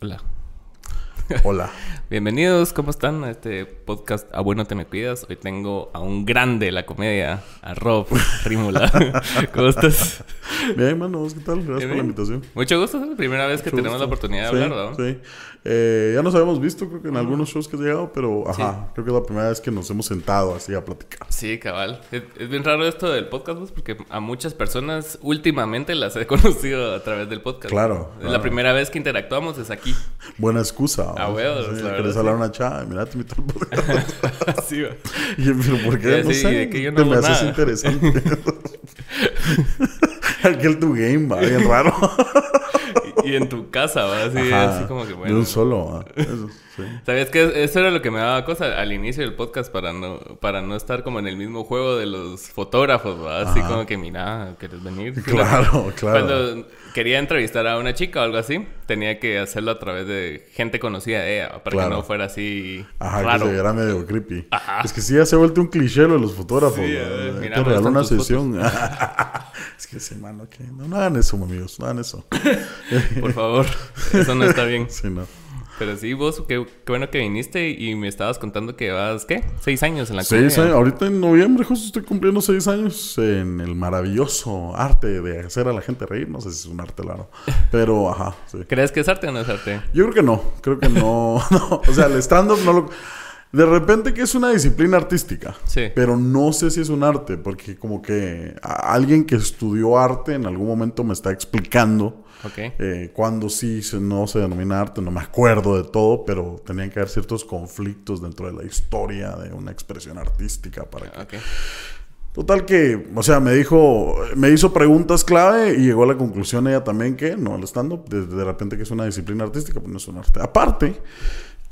Hola. Hola. Bienvenidos, ¿cómo están? A este podcast A Bueno Te Me Cuidas. Hoy tengo a un grande de la comedia, a Rob Rímula. ¿Cómo estás? Bien, manos, ¿qué tal? Gracias por la invitación. Mucho gusto, es la primera vez que tenemos la oportunidad de Sí, hablar, ¿no? Sí. Eh, ya nos habíamos visto, creo que en algunos shows que has llegado, pero ajá, creo que es la primera vez que nos hemos sentado así a platicar. Sí, cabal. Es, es bien raro esto del podcast, pues, porque a muchas personas últimamente las he conocido a través del podcast. Claro, La claro. primera vez que interactuamos es aquí. Buena excusa. Ah, ¿no? huevo, Sí, la sí. hablar a una chava, mira, te invito al podcast. sí, va. Y yo, pero ¿por qué? Ya, no sí, sé. de que yo no te me hago haces nada. interesante. Aquel tu game, va, bien raro. Y, y en tu casa, va, así, Ajá, así como que De bueno. un solo, va. Eso, sí. ¿Sabías que eso era lo que me daba cosa al inicio del podcast para no, para no estar como en el mismo juego de los fotógrafos. Así como que, mira, ¿quieres venir? Claro, claro. Cuando quería entrevistar a una chica o algo así, tenía que hacerlo a través de gente conocida de ella, para Claro. que no fuera así Ajá, raro. que se viera medio creepy. Ajá. Es que sí, ya se ha vuelto un cliché lo de los fotógrafos. Me regalar gustan una sesión. es que sí, mano, que no, no hagan eso, amigos, no hagan eso. Por favor, eso no está bien. Sí, no. Pero sí, vos, qué, qué bueno que viniste y me estabas contando que vas, ¿qué? Seis años en la Seis años, ahorita en noviembre justo estoy cumpliendo seis años en el maravilloso arte de hacer a la gente reír. No sé si es un arte, claro. Pero, ajá, sí. ¿Crees que es arte o no es arte? Yo creo que no, creo que no, no. O sea, el stand-up no lo... De repente que es una disciplina artística. Sí. Pero no sé si es un arte, porque como que alguien que estudió arte en algún momento me está explicando Ok. eh, cuando sí no se denomina arte, no me acuerdo de todo, pero tenían que haber ciertos conflictos dentro de la historia de una expresión artística para que... Total que, o sea, me dijo, me hizo preguntas clave y llegó a la conclusión ella también que no, el stand-up, de, de repente que es una disciplina artística, pues no es un arte. Aparte,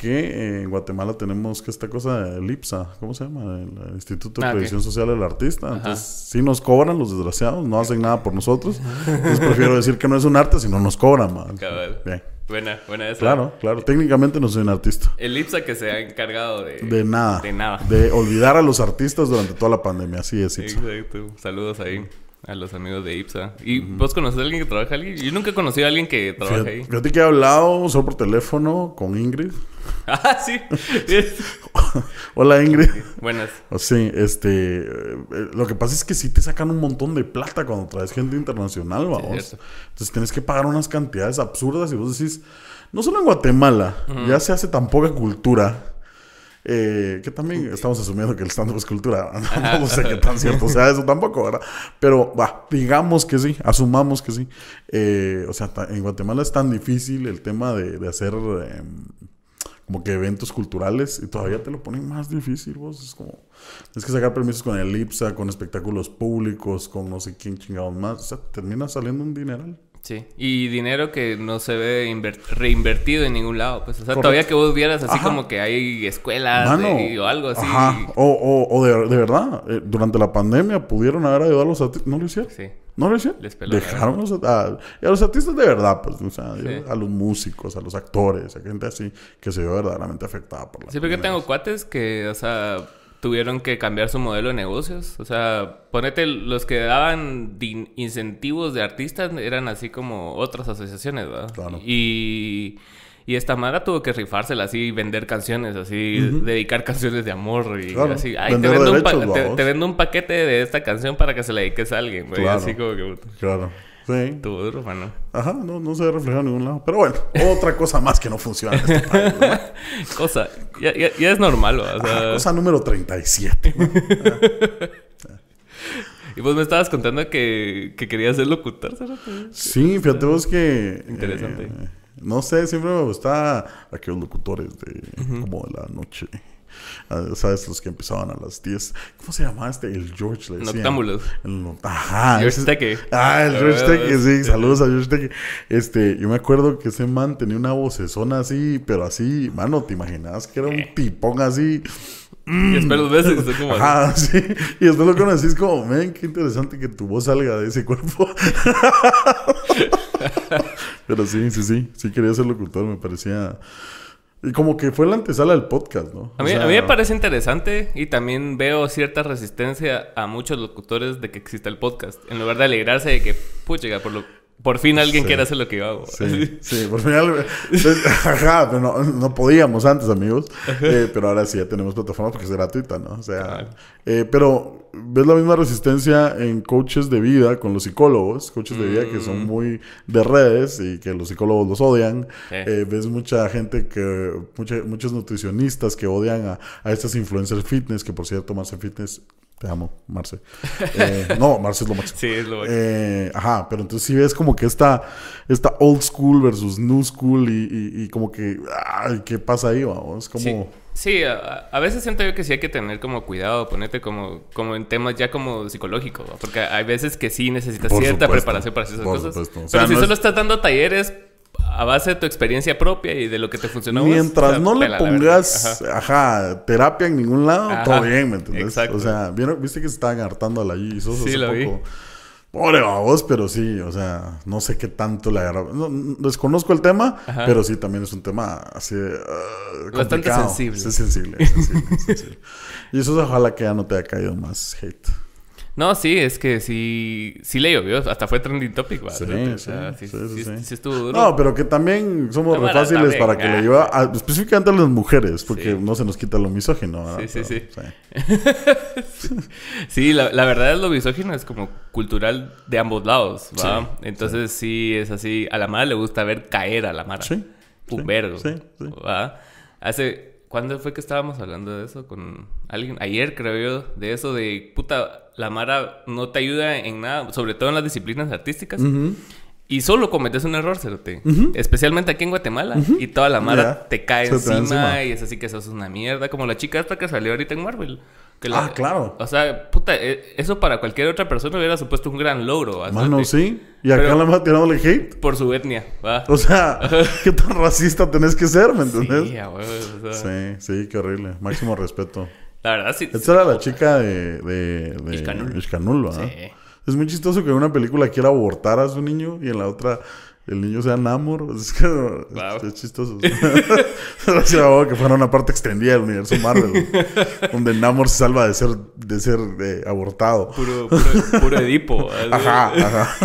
que eh, en Guatemala tenemos que esta cosa del IPSA, ¿cómo se llama? El, Instituto de Ah. Previsión Social del Artista. Entonces, sí nos cobran los desgraciados, no hacen nada por nosotros. Entonces, prefiero decir que no es un arte si no nos cobran más. Cabal. Bien. Buena, buena esa. Claro, claro. Técnicamente no soy un artista. El IPSA que se ha encargado de... De nada. De nada. De olvidar a los artistas durante toda la pandemia. Así es, IPSA. Exacto. Saludos ahí a los amigos de IPSA. ¿Y vos conoces a alguien que trabaja ahí? Yo nunca he conocido a alguien que trabaja ahí. fíjate que he hablado solo por teléfono con Ingrid. ah, sí. Hola Ingrid. Buenas. O Sí, este, eh, eh, lo que pasa es que sí te sacan un montón de plata cuando traes gente internacional, vamos. Entonces tienes que pagar unas cantidades absurdas y vos decís, no solo en Guatemala, ya se hace tan poca cultura. Eh, que también estamos asumiendo que el stand-up es cultura. No sé qué tan cierto sea eso tampoco, ¿verdad? Pero va, digamos que sí, asumamos que sí. Eh, o sea, en Guatemala es tan difícil el tema de, de hacer em, como que eventos culturales y todavía te lo ponen más difícil, vos. Es como, tienes que sacar permisos con el IPSA, con espectáculos públicos, con no sé quién chingados más. O sea, termina saliendo un dineral. Sí. Y dinero que no se ve inver- reinvertido en ningún lado. Pues, o sea, Correcto. todavía que vos vieras así Ajá. como que hay escuelas Mano, de- o algo así. Ajá. O, o, o de, de verdad, eh, durante la pandemia pudieron haber ayudado a los artistas. ¿No lo hicieron? Sí. ¿No lo hicieron? Les peló Dejaron los, a, los artistas de verdad, pues, o sea, Sí. a los músicos, a los actores, a gente así que se vio verdaderamente afectada por la Sí, porque tengo cuates que, o sea, tuvieron que cambiar su modelo de negocios. O sea, ponete los que daban incentivos de artistas eran así como otras asociaciones, ¿verdad? Claro. Y, y esta Mara tuvo que rifársela así, vender canciones, así, dedicar canciones de amor y Claro. así. Ay, te vendo, un pa- derechos, te, vamos. te vendo un paquete de esta canción para que se la dediques a alguien, güey. Claro. Así como que Claro. Sí. tuvo duro, mano. Ajá, no, no se ve reflejado en ningún lado. Pero bueno, otra cosa más que no funciona en este país. ¿no? Cosa, ya, ya, ya es normal, o sea. Ajá, cosa número 37. ¿no? Y vos me estabas contando que, que querías ser locutor, ¿sabes? Sí, fíjate vos que... Interesante. eh, no sé, siempre me gusta aquellos locutores de como de la noche. Ah, ¿Sabes? Los que empezaban a las 10. ¿Cómo se llamaba este? El George le decían. Noctámbulos. El Ajá. George ese- Teque. Ah, el George Ah, Teque, sí. Saludos a George Teque. Este, yo me acuerdo que ese man tenía una vocesona así, pero así, mano, ¿te imaginabas que era un tipón así? Y espero dos veces. y son como, Ajá, sí. Y después lo conocís como, men, qué interesante que tu voz salga de ese cuerpo. Pero sí, sí, sí. Sí quería ser locutor, me parecía... Y como que fue la antesala del podcast, ¿no? A O mí, sea, a mí me parece interesante y también veo cierta resistencia a muchos locutores de que exista el podcast. En lugar de alegrarse de que, pucha, por lo, Por fin alguien quiere hacer lo que yo hago. Sí, sí, por fin alguien... Ajá, pero no, no podíamos antes, amigos. Eh, pero ahora sí ya tenemos plataforma porque es gratuita, ¿no? O sea, eh, pero ves la misma resistencia en coaches de vida con los psicólogos, coaches de vida que son mm. muy de redes y que los psicólogos los odian. Eh, ves mucha gente que, muchos nutricionistas que odian a, a estas influencers fitness, que por cierto, Marce Fitness te amo, Marce. Eh, no, Marce es lo máximo. Sí, es lo máximo. Eh, ajá, pero entonces sí ves como que esta, esta old school versus new school y, y, como que, ay, ¿qué pasa ahí? Vamos? Como... Sí, a, veces siento yo que sí hay que tener como cuidado, ponerte como, como en temas ya como psicológicos, porque hay veces que sí necesitas cierta preparación para hacer esas cosas. pero si solo estás dando talleres a base de tu experiencia propia y de lo que te funcionó. Mientras no le pongas, ajá. terapia en ningún lado, todo bien, ¿me entiendes? Exacto. O sea, viste que se estaban hartando a la G sí, lo Vi. Pobre vos, pero sí, o sea, no sé qué tanto le agarra. desconozco el tema, pero sí también es un tema así uh, Bastante sensible. Es sensible, es sensible, es sensible. Y eso ojalá que ya no te haya caído más hate. No, sí, es que sí, sí le llovió. Hasta fue trending topic, Sí, sí, sí, sí, estuvo duro. No, pero que también somos re fáciles para que le lleva, específicamente a las mujeres, porque no se nos quita lo misógino. Sí, sí, sí. Sí, la, la, verdad es lo misógino es como cultural de ambos lados, ¿va? Entonces sí. es así. A la madre le gusta ver caer a la mara. Sí. Un vergo. ¿va? Hace ¿Cuándo fue que estábamos hablando de eso con alguien? Ayer creo yo, de eso de, puta, la Mara no te ayuda en nada, sobre todo en las disciplinas artísticas. Y solo cometes un error, Cerote. Especialmente aquí en Guatemala. Y toda la Mara te cae encima, y es así que sos una mierda. Como la chica esta que salió ahorita en Marvel ah, claro. O sea, puta, eh, eso para cualquier otra persona hubiera supuesto un gran logro. Mano, sí. Y acá la más tirándole hate. Por su etnia, ¿va? O sea, qué tan racista tenés que ser, ¿me entiendes? Sí, o sea... sí, sí, qué horrible. Máximo respeto. La verdad, sí. Esta era la chica de. de, de Ishkanul. Sí. Es muy chistoso que en una película quiera abortar a su niño y en la otra el niño sea Namor. Es que es chistoso. Gracias que fuera una parte extendida del universo Marvel. donde Namor se salva de ser, de ser eh, abortado. Puro, puro, Edipo. ajá, ajá.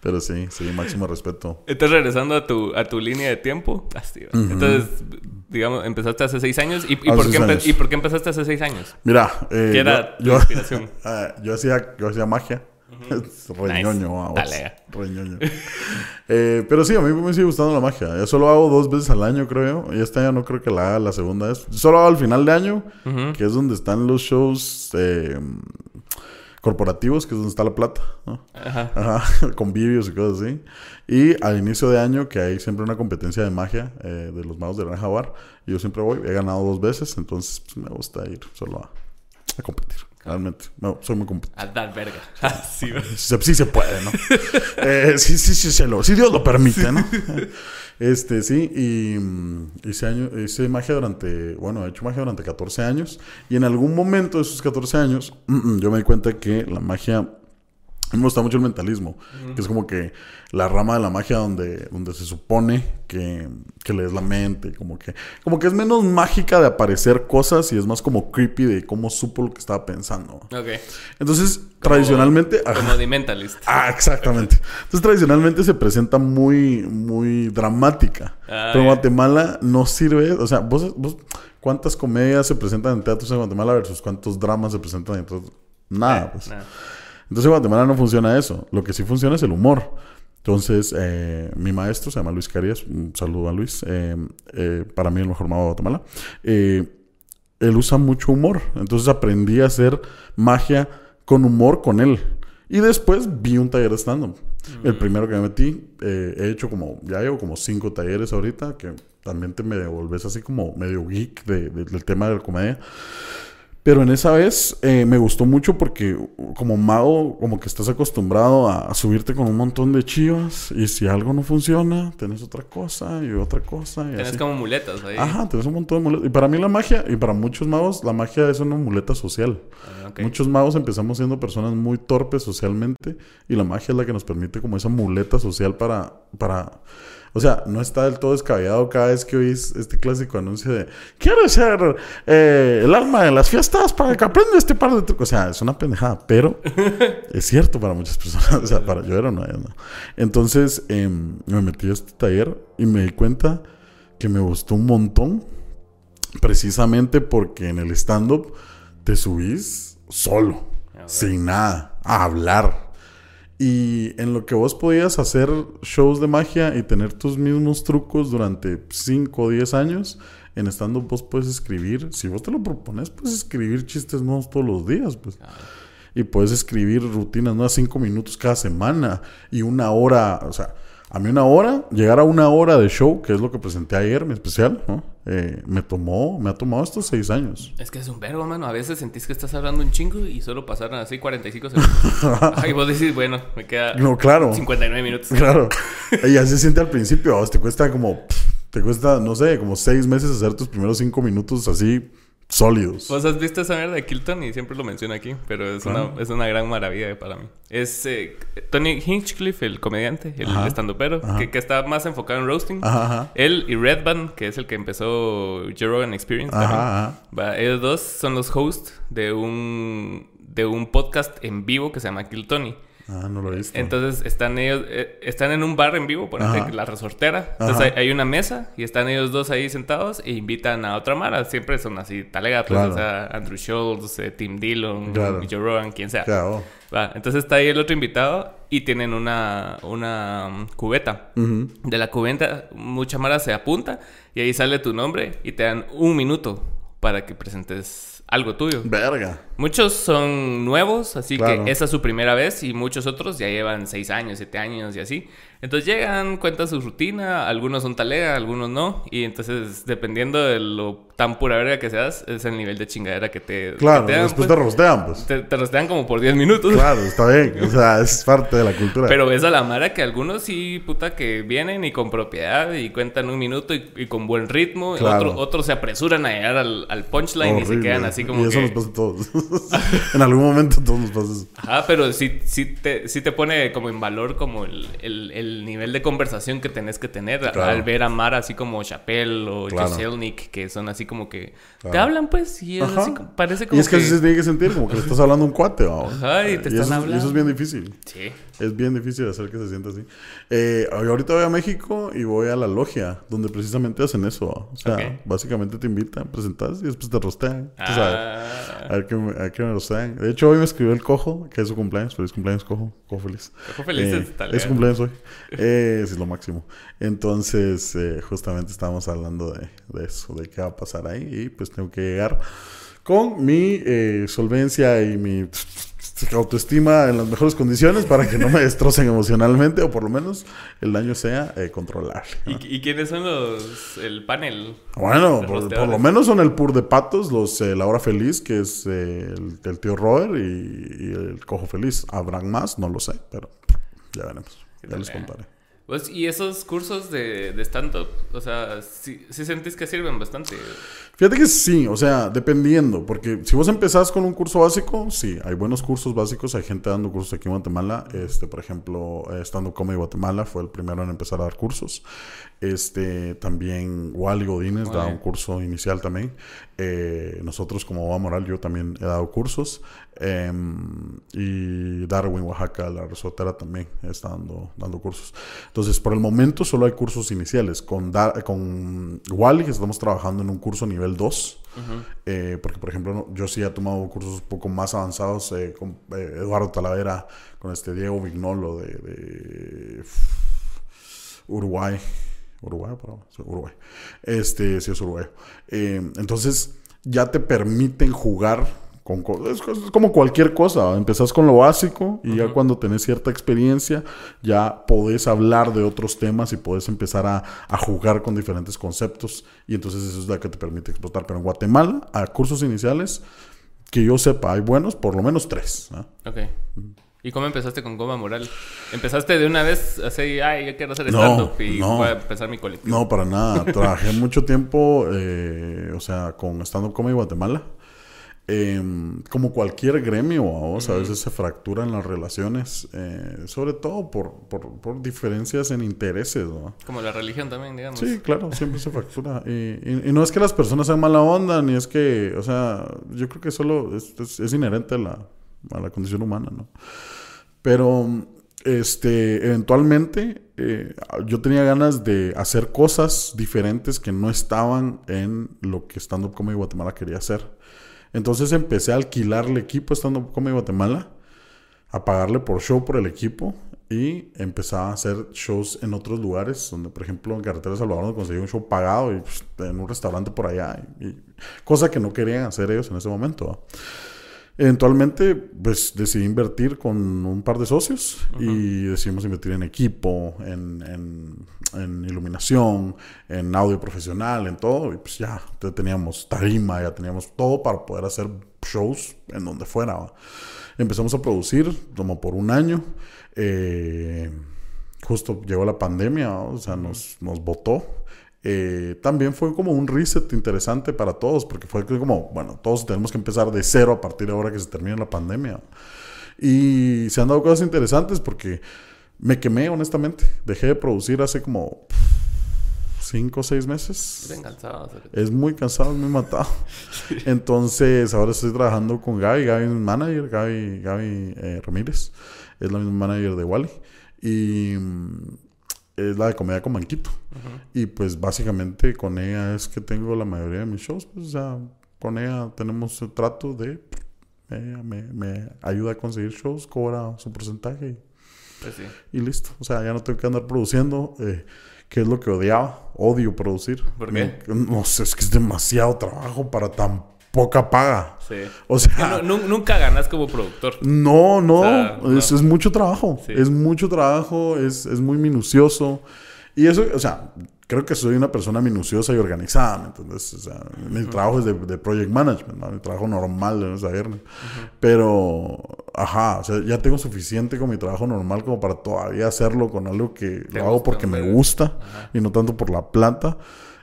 Pero sí, sí, máximo respeto. Entonces, regresando a tu, a tu línea de tiempo. Ah, entonces, digamos, empezaste hace seis años. ¿Y, y por, qué ¿y por qué empezaste hace seis años? Mira, eh, ¿qué era tu inspiración? Ah, yo, hacía, yo hacía magia. Reñoño, Reñoño. eh, pero sí, a mí me sigue gustando la magia. Yo solo hago dos veces al año, creo. Y este año no creo que la haga la segunda vez. Solo hago al final de año, que es donde están los shows eh, corporativos, que es donde está la plata. Ajá. Ajá. Convivios y cosas así. Y al inicio de año, que hay siempre una competencia de magia eh, de los magos de Gran Jaguar. Y yo siempre voy. He ganado dos veces, entonces pues, me gusta ir solo a competir. Realmente. No, soy muy competitivo. A dar verga. sí, sí, se puede, ¿no? eh, sí, sí, sí, se lo, si Dios lo permite, ¿no? Este, sí, y hice, año, hice magia durante, bueno, he hecho magia durante 14 años. Y en algún momento de esos 14 años, yo me di cuenta que la magia me gusta mucho el mentalismo, que es como que la rama de la magia donde, donde se supone que, que lees la mente, como que, como que es menos mágica de aparecer cosas y es más como creepy de cómo supo lo que estaba pensando. Ok. Entonces, tradicionalmente... Como de mentalist. Ah, exactamente. Entonces, tradicionalmente se presenta muy, muy dramática. Ah, Pero en Guatemala no sirve, o sea, vos, vos, ¿cuántas comedias se presentan en teatros en Guatemala versus cuántos dramas se presentan en teatros? Nada, pues. Nada. Entonces en Guatemala no funciona eso. Lo que sí funciona es el humor. Entonces, eh, mi maestro se llama Luis Carías. Un saludo a Luis. Eh, eh, para mí el mejor mago de Guatemala. él usa mucho humor. Entonces aprendí a hacer magia con humor con él. Y después vi un taller de stand-up. El mm. primero que me metí. he hecho como, ya llevo como cinco talleres ahorita. Que también te me devolves así como medio geek del tema de la comedia. Pero en esa vez eh, me gustó mucho porque como mago, como que estás acostumbrado a, subirte con un montón de chivas y si algo no funciona, tenés otra cosa y otra cosa. Y tenés como muletas ahí. Ajá, tenés un montón de muletas. Y para mí la magia, y para muchos magos, la magia es una muleta social. Ah, muchos magos empezamos siendo personas muy torpes socialmente y la magia es la que nos permite como esa muleta social para... para O sea, no está del todo descabellado cada vez que oís este clásico anuncio de ¿Quieres ser eh, el alma de las fiestas para que aprenda este par de trucos? O sea, es una pendejada, pero es cierto para muchas personas. O sea, para yo era no. Entonces em, me metí a este taller y me di cuenta que me gustó un montón precisamente porque en el stand-up te subís solo, sin nada, a hablar y en lo que vos podías hacer shows de magia y tener tus mismos trucos durante 5 o 10 años, en estando vos puedes escribir, si vos te lo propones, puedes escribir chistes nuevos todos los días, pues. Y puedes escribir rutinas nuevas 5 minutos cada semana y una hora, o sea, a mí una hora, llegar a una hora de show, que es lo que presenté ayer, mi especial, ¿no? Eh, me tomó, me ha tomado estos seis años. Es que es un verbo, mano. A veces sentís que estás hablando un chingo y solo pasaron así 45 segundos. y vos decís, bueno, me queda no, claro. 59 minutos. Claro. y así se siente al principio. Te cuesta como, te cuesta, no sé, como seis meses hacer tus primeros cinco minutos así sólidos. Vos has visto esa mierda de Kilton y siempre lo menciono aquí, pero es, una, es una gran maravilla para mí. Es eh, Tony Hinchcliffe, el comediante, el estandopero, que, que, está más enfocado en roasting. Él y Redban, que es el que empezó Joe Rogan Experience. ellos dos son los hosts de un, de un podcast en vivo que se llama Kill Tony. Ah, no lo he visto. Entonces están ellos, eh, están en un bar en vivo, por ejemplo, la resortera. Entonces hay, una mesa y están ellos dos ahí sentados e invitan a otra mara. Siempre son así, talega, pues, o sea, Andrew Schultz, eh, Tim Dillon, Joe Rogan, quien sea. Claro. entonces está ahí el otro invitado y tienen una, una um, cubeta. De la cubeta, mucha mara se apunta y ahí sale tu nombre y te dan un minuto para que presentes algo tuyo. Verga. Muchos son nuevos, así que esa es su primera vez y muchos otros ya llevan seis años, siete años y así. Entonces llegan, cuentan su rutina, algunos son talega, algunos no, y entonces dependiendo de lo tan pura verga que seas, es el nivel de chingadera que te, claro, después pues. te rostean, pues. Te, rostean como por 10 minutos. Claro, está bien, o sea, es parte de la cultura. Pero ves a la mara que algunos sí, puta, que vienen y con propiedad y cuentan un minuto y, con buen ritmo, otros se apresuran a llegar al, punchline y se quedan así como Y eso nos pasa a todos. en algún momento todos nos pasa eso. Ajá, pero sí, sí, te, sí te pone como en valor como el, el, el nivel de conversación que tenés que tener al ver a Mara así como Chappelle o claro. que son así como que te hablan, pues, y es así, parece como. Y es que, así se tiene que sentir, como que le estás hablando a un cuate, Ajá, y te están eso, hablando. Y eso es bien difícil. Sí. Es bien difícil hacer que se sienta así. Eh, ahorita voy a México y voy a la logia, donde precisamente hacen eso. O sea, básicamente te invitan, presentas y después te rostean. Ah. a ver qué me, a me rostean. De hecho, hoy me escribió el cojo, que es su cumpleaños. Feliz cumpleaños, cojo. Cojo feliz. Cojo feliz eh, es, su cumpleaños hoy. Eh, es lo máximo. Entonces, eh, justamente estábamos hablando de, de eso, de qué va a pasar ahí. Y pues tengo que llegar con mi solvencia y mi autoestima en las mejores condiciones para que no me destrocen emocionalmente o por lo menos el daño sea eh, controlable. ¿Y, quiénes son los, el panel? Bueno, por, lo menos son el Pur de Patos, los eh, La Hora Feliz, que es eh, el, tío Robert y, el Cojo Feliz. ¿Habrán más? No lo sé, pero ya veremos. Ya les contaré. Pues, y esos cursos de, de stand-up, o sea, sí, sí sentís que sirven bastante. Fíjate que sí, o sea, dependiendo, porque si vos empezás con un curso básico, sí, hay buenos cursos básicos, hay gente dando cursos aquí en Guatemala, este, por ejemplo, Estando Comedy Guatemala fue el primero en empezar a dar cursos, este, también Wally Godínez da un curso inicial también, eh, nosotros como Boba Moral, yo también he dado cursos, em, y Darwin, Oaxaca, la resortera también está dando, dando cursos. Entonces, por el momento solo hay cursos iniciales, con, con Wally estamos trabajando en un curso a nivel 2. Eh, porque, por ejemplo, yo sí he tomado cursos un poco más avanzados eh, con eh, Eduardo Talavera, con este Diego Vignolo de, Uruguay. Uruguay, Uruguay. Este, sí es Uruguay. entonces, ya te permiten jugar es, como cualquier cosa, empezás con lo básico y ya cuando tenés cierta experiencia ya podés hablar de otros temas y podés empezar a, jugar con diferentes conceptos y entonces eso es lo que te permite explotar. Pero en Guatemala, a cursos iniciales, que yo sepa, hay buenos, por lo menos tres. Ok. ¿Y cómo empezaste con Goma Moral? ¿Empezaste de una vez así, ay, yo quiero hacer stand-up y voy a empezar mi colectivo? No, para nada. Trabajé mucho tiempo, eh, o sea, con Stand Up Comedy Guatemala. Em, como cualquier gremio, vamos, a veces se fracturan las relaciones, eh, sobre todo por, por, diferencias en intereses. Como la religión también, digamos. Sí, claro, siempre se fractura. Y, no es que las personas sean mala onda, ni es que, o sea, yo creo que solo es, es, inherente a la, a la condición humana, ¿no? Pero, este, eventualmente, eh, yo tenía ganas de hacer cosas diferentes que no estaban en lo que Stand Up Comedy Guatemala quería hacer. Entonces empecé a alquilarle equipo estando como en Guatemala, a pagarle por show por el equipo y empezaba a hacer shows en otros lugares, donde por ejemplo en Carretera Salvador conseguí un show pagado y pues, en un restaurante por allá, y, cosa que no querían hacer ellos en ese momento. Eventualmente, pues decidí invertir con un par de socios y decidimos invertir en equipo, en, en, iluminación, en audio profesional, en todo. Y pues ya, teníamos tarima, ya teníamos todo para poder hacer shows en donde fuera. Empezamos a producir como por un año. Eh, justo llegó la pandemia, o sea, nos, nos botó. Eh, también fue como un reset interesante para todos, porque fue como, bueno, todos tenemos que empezar de cero a partir de ahora que se termine la pandemia. Y se han dado cosas interesantes porque me quemé, honestamente. Dejé de producir hace como cinco o seis meses. Es muy cansado, es muy matado. Entonces, ahora estoy trabajando con Gaby. Gaby es mi manager, Gaby, Gaby eh, Ramírez. Es la misma manager de Wally. Y es la de comedia con Manquito. Y pues básicamente con ella es que tengo la mayoría de mis shows. Pues, o sea, con ella tenemos el trato de. Ella me, ayuda a conseguir shows, cobra su porcentaje y, pues y listo. O sea, ya no tengo que andar produciendo. Eh, que es lo que odiaba. Odio producir. ¿Por qué? No, sé, es que es demasiado trabajo para tan poca paga. Sí. O sea, nunca ganas como productor. No, no, es, mucho trabajo. Es mucho trabajo, es, es, muy minucioso. Y eso, o sea, creo que soy una persona minuciosa y organizada, ¿me entiendes? O sea, mi trabajo es de, de, project management, ¿no? mi trabajo normal de saber. Pero, ajá, o sea, ya tengo suficiente con mi trabajo normal como para todavía hacerlo con algo que lo hago porque me gusta y no tanto por la plata.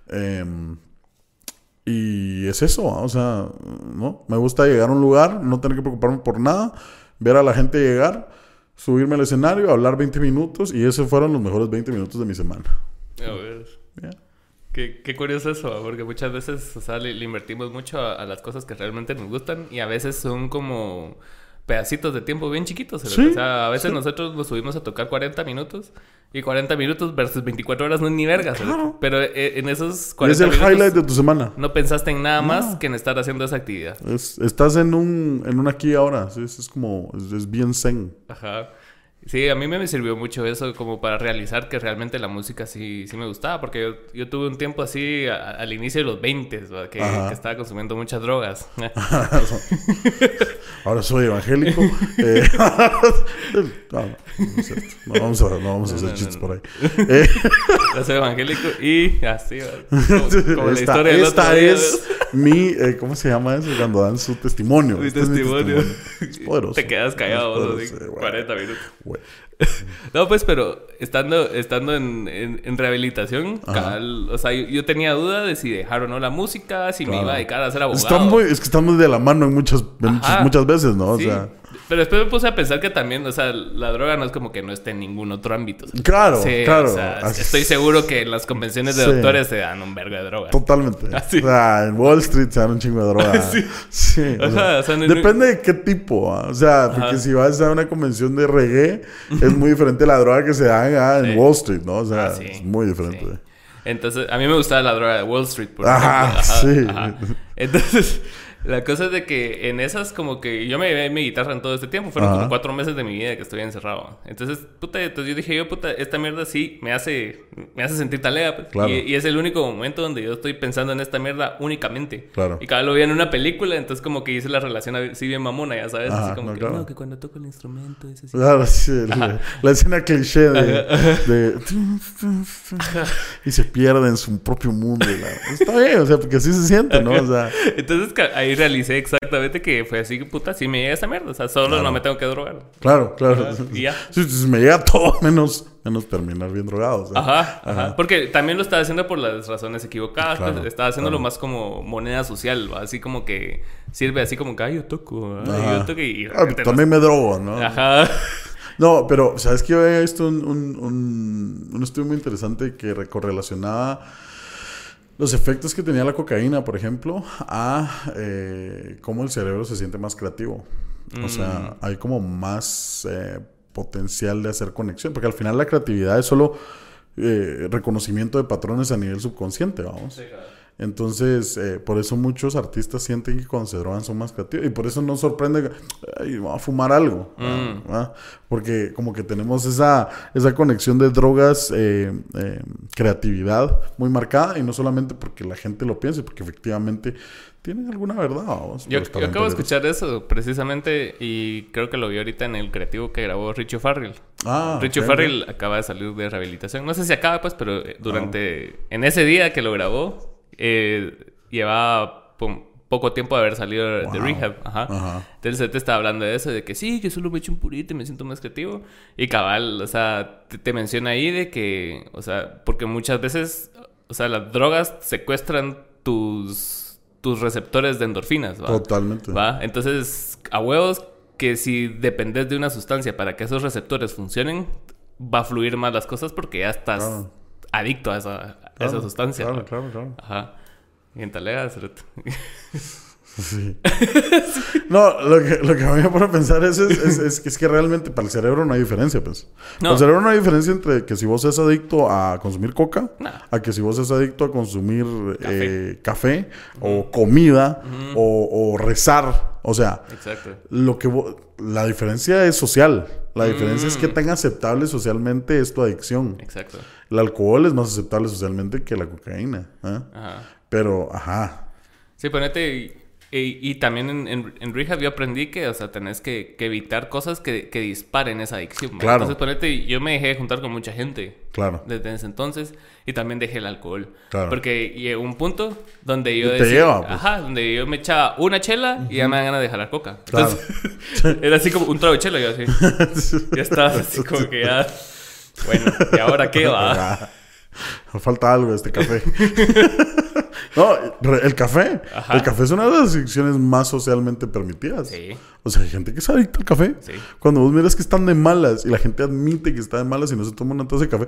Eh, y es eso, o sea, ¿no? Me gusta llegar a un lugar, no tener que preocuparme por nada, ver a la gente llegar, subirme al escenario, hablar 20 minutos y esos fueron los mejores 20 minutos de mi semana. A ver. Qué, qué, curioso eso, porque muchas veces, o sea, le, invertimos mucho a, las cosas que realmente nos gustan y a veces son como pedacitos de tiempo bien chiquitos. o sea, a veces nosotros nos subimos a tocar 40 minutos y 40 minutos versus 24 horas no es ni verga. Pero eh, en esos 40 Es el highlight de tu semana. No pensaste en nada más que en estar haciendo esa actividad. estás en un, en un aquí ahora. Es, es como, es bien zen. Ajá. Sí, a mí me sirvió mucho eso como para realizar que realmente la música sí, sí me gustaba, porque yo, tuve un tiempo así al inicio de los 20, que, que, estaba consumiendo muchas drogas. Ahora soy evangélico. Eh, no, no, vamos a, no vamos a hacer chistes por ahí. Eh, yo soy evangélico y así, como, la historia del otro es mi, eh, ¿cómo se llama eso? Cuando dan su testimonio. Mi este testimonio. poderoso. Te quedas callado, 40 minutos. no, pues, pero estando, estando en, en, rehabilitación, o sea, yo, tenía duda de si dejar o no la música, si me iba a dedicar a ser abogado. es que estamos de la mano en muchas, muchas, veces, ¿no? O sea pero después me puse a pensar que también, o sea, la droga no es como que no esté en ningún otro ámbito. Claro, claro. O sea, estoy seguro que en las convenciones de doctores se dan un vergo de droga. Totalmente. O sea, en Wall Street se dan un chingo de droga. sí. sí depende de qué tipo. ¿ah? O sea, porque si vas a una convención de reggae, es muy diferente la droga que se da en Wall Street, ¿no? O sea, ah, es muy diferente. Entonces, a mí me gustaba la droga de Wall Street, por Ajá, sí. Entonces, la cosa es de que en esas, como que yo me llevé mi guitarra en todo este tiempo. Fueron como cuatro meses de mi vida que estuve encerrado. Entonces, puta, entonces yo dije, yo, puta, esta mierda sí me hace, me hace sentir talea. Pues. Y, es el único momento donde yo estoy pensando en esta mierda únicamente. Claro. Y cada lo vi en una película, entonces como que hice la relación así bien mamona, ya sabes. así como que, no, que cuando toco el instrumento es así. Claro, sí. La, escena cliché de, y se pierde en su propio mundo. Está bien, o sea, porque así se siente, ¿no? O sea. Entonces, ahí realicé exactamente que fue así, puta, sí me llega esa mierda. O sea, solo no me tengo que drogar. Claro, claro. y ya. Sí, me llega todo menos, menos terminar bien drogado. ajá, ajá, Porque también lo estaba haciendo por las razones equivocadas. Pues, estaba haciéndolo más como moneda social, así como que sirve así como que, ay, yo toco, yo toco y... Ah, también me drogo, ¿no? Ajá. No, pero, ¿sabes que Yo había visto un, un, un, estudio muy interesante que correlacionaba los efectos que tenía la cocaína, por ejemplo, a eh, cómo el cerebro se siente más creativo. O sea, mm. hay como más eh, potencial de hacer conexión, porque al final la creatividad es solo eh, reconocimiento de patrones a nivel subconsciente, vamos. Sí, claro. Entonces, eh, por eso muchos artistas sienten que cuando se drogan son más creativos. Y por eso no sorprende Ay, a fumar algo. Mm. Porque como que tenemos esa, esa conexión de drogas, eh, eh, creatividad muy marcada. Y no solamente porque la gente lo piense, porque efectivamente tienen alguna verdad. yo, acabo de escuchar eso precisamente y creo que lo vi ahorita en el creativo que grabó Richie Farrell. Ah, Richie Farrell acaba de salir de rehabilitación. No sé si acaba, pues, pero durante... Ah. En ese día que lo grabó eh, llevaba poco tiempo de haber salido de rehab. Ajá. Entonces te estaba hablando de eso, de que sí, que solo me echo un purito y me siento más creativo. Y cabal, o sea, te, menciona ahí de que, o sea, porque muchas veces, o sea, las drogas secuestran tus, tus receptores de endorfinas. ¿va? Totalmente. ¿va? Entonces, a huevos que si dependes de una sustancia para que esos receptores funcionen, va a fluir más las cosas porque ya estás adicto a esa, esa sustancia. Claro, claro, claro. Ajá. Y en talea, Sí. no, lo que, lo que a mí me pone a pensar es, es, es, es, que realmente para el cerebro no hay diferencia, pues. Para el cerebro no hay diferencia entre que si vos es adicto a consumir coca, a que si vos es adicto a consumir café, eh, o comida, o, o, rezar. O sea, lo que la diferencia es social. La diferencia es que mm. tan aceptable socialmente es tu adicción. Exacto. El alcohol es más aceptable socialmente que la cocaína. ¿eh? Ajá. Pero, ajá. Sí, ponete y, también en, en, rehab yo aprendí que, o sea, tenés que, evitar cosas que, que, disparen esa adicción. Claro. Entonces, ponete, yo me dejé juntar con mucha gente. Claro. Desde ese entonces. Y también dejé el alcohol. Claro. Porque llegó un punto donde yo decía... Te lleva, pues. Ajá, donde yo me echaba una chela y ya me dan ganas de jalar coca. Entonces, era así como un trago de chela, yo así. ya estaba así como que ya... Bueno, ¿y ahora qué va? Falta algo de este café. no, el café. El café es una de las adicciones más socialmente permitidas. Sí. O sea, hay gente que es adicta al café. Sí. Cuando vos miras que están de malas y la gente admite que está de malas y no se toma una taza de café,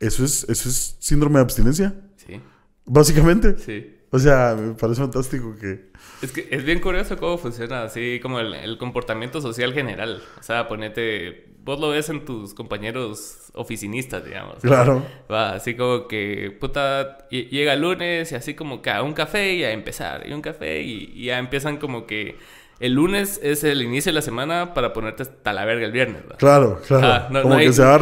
eso es, eso es síndrome de abstinencia. Sí. Básicamente. Sí. O sea, me parece fantástico que... Es que es bien curioso cómo funciona así como el, el comportamiento social general. O sea, ponete vos lo ves en tus compañeros oficinistas, digamos. Claro. Va, así como que, puta, llega el lunes y así como que a un café y a empezar, y un café y ya empiezan como que el lunes es el inicio de la semana para ponerte hasta la verga el viernes. Claro, claro. Como que se va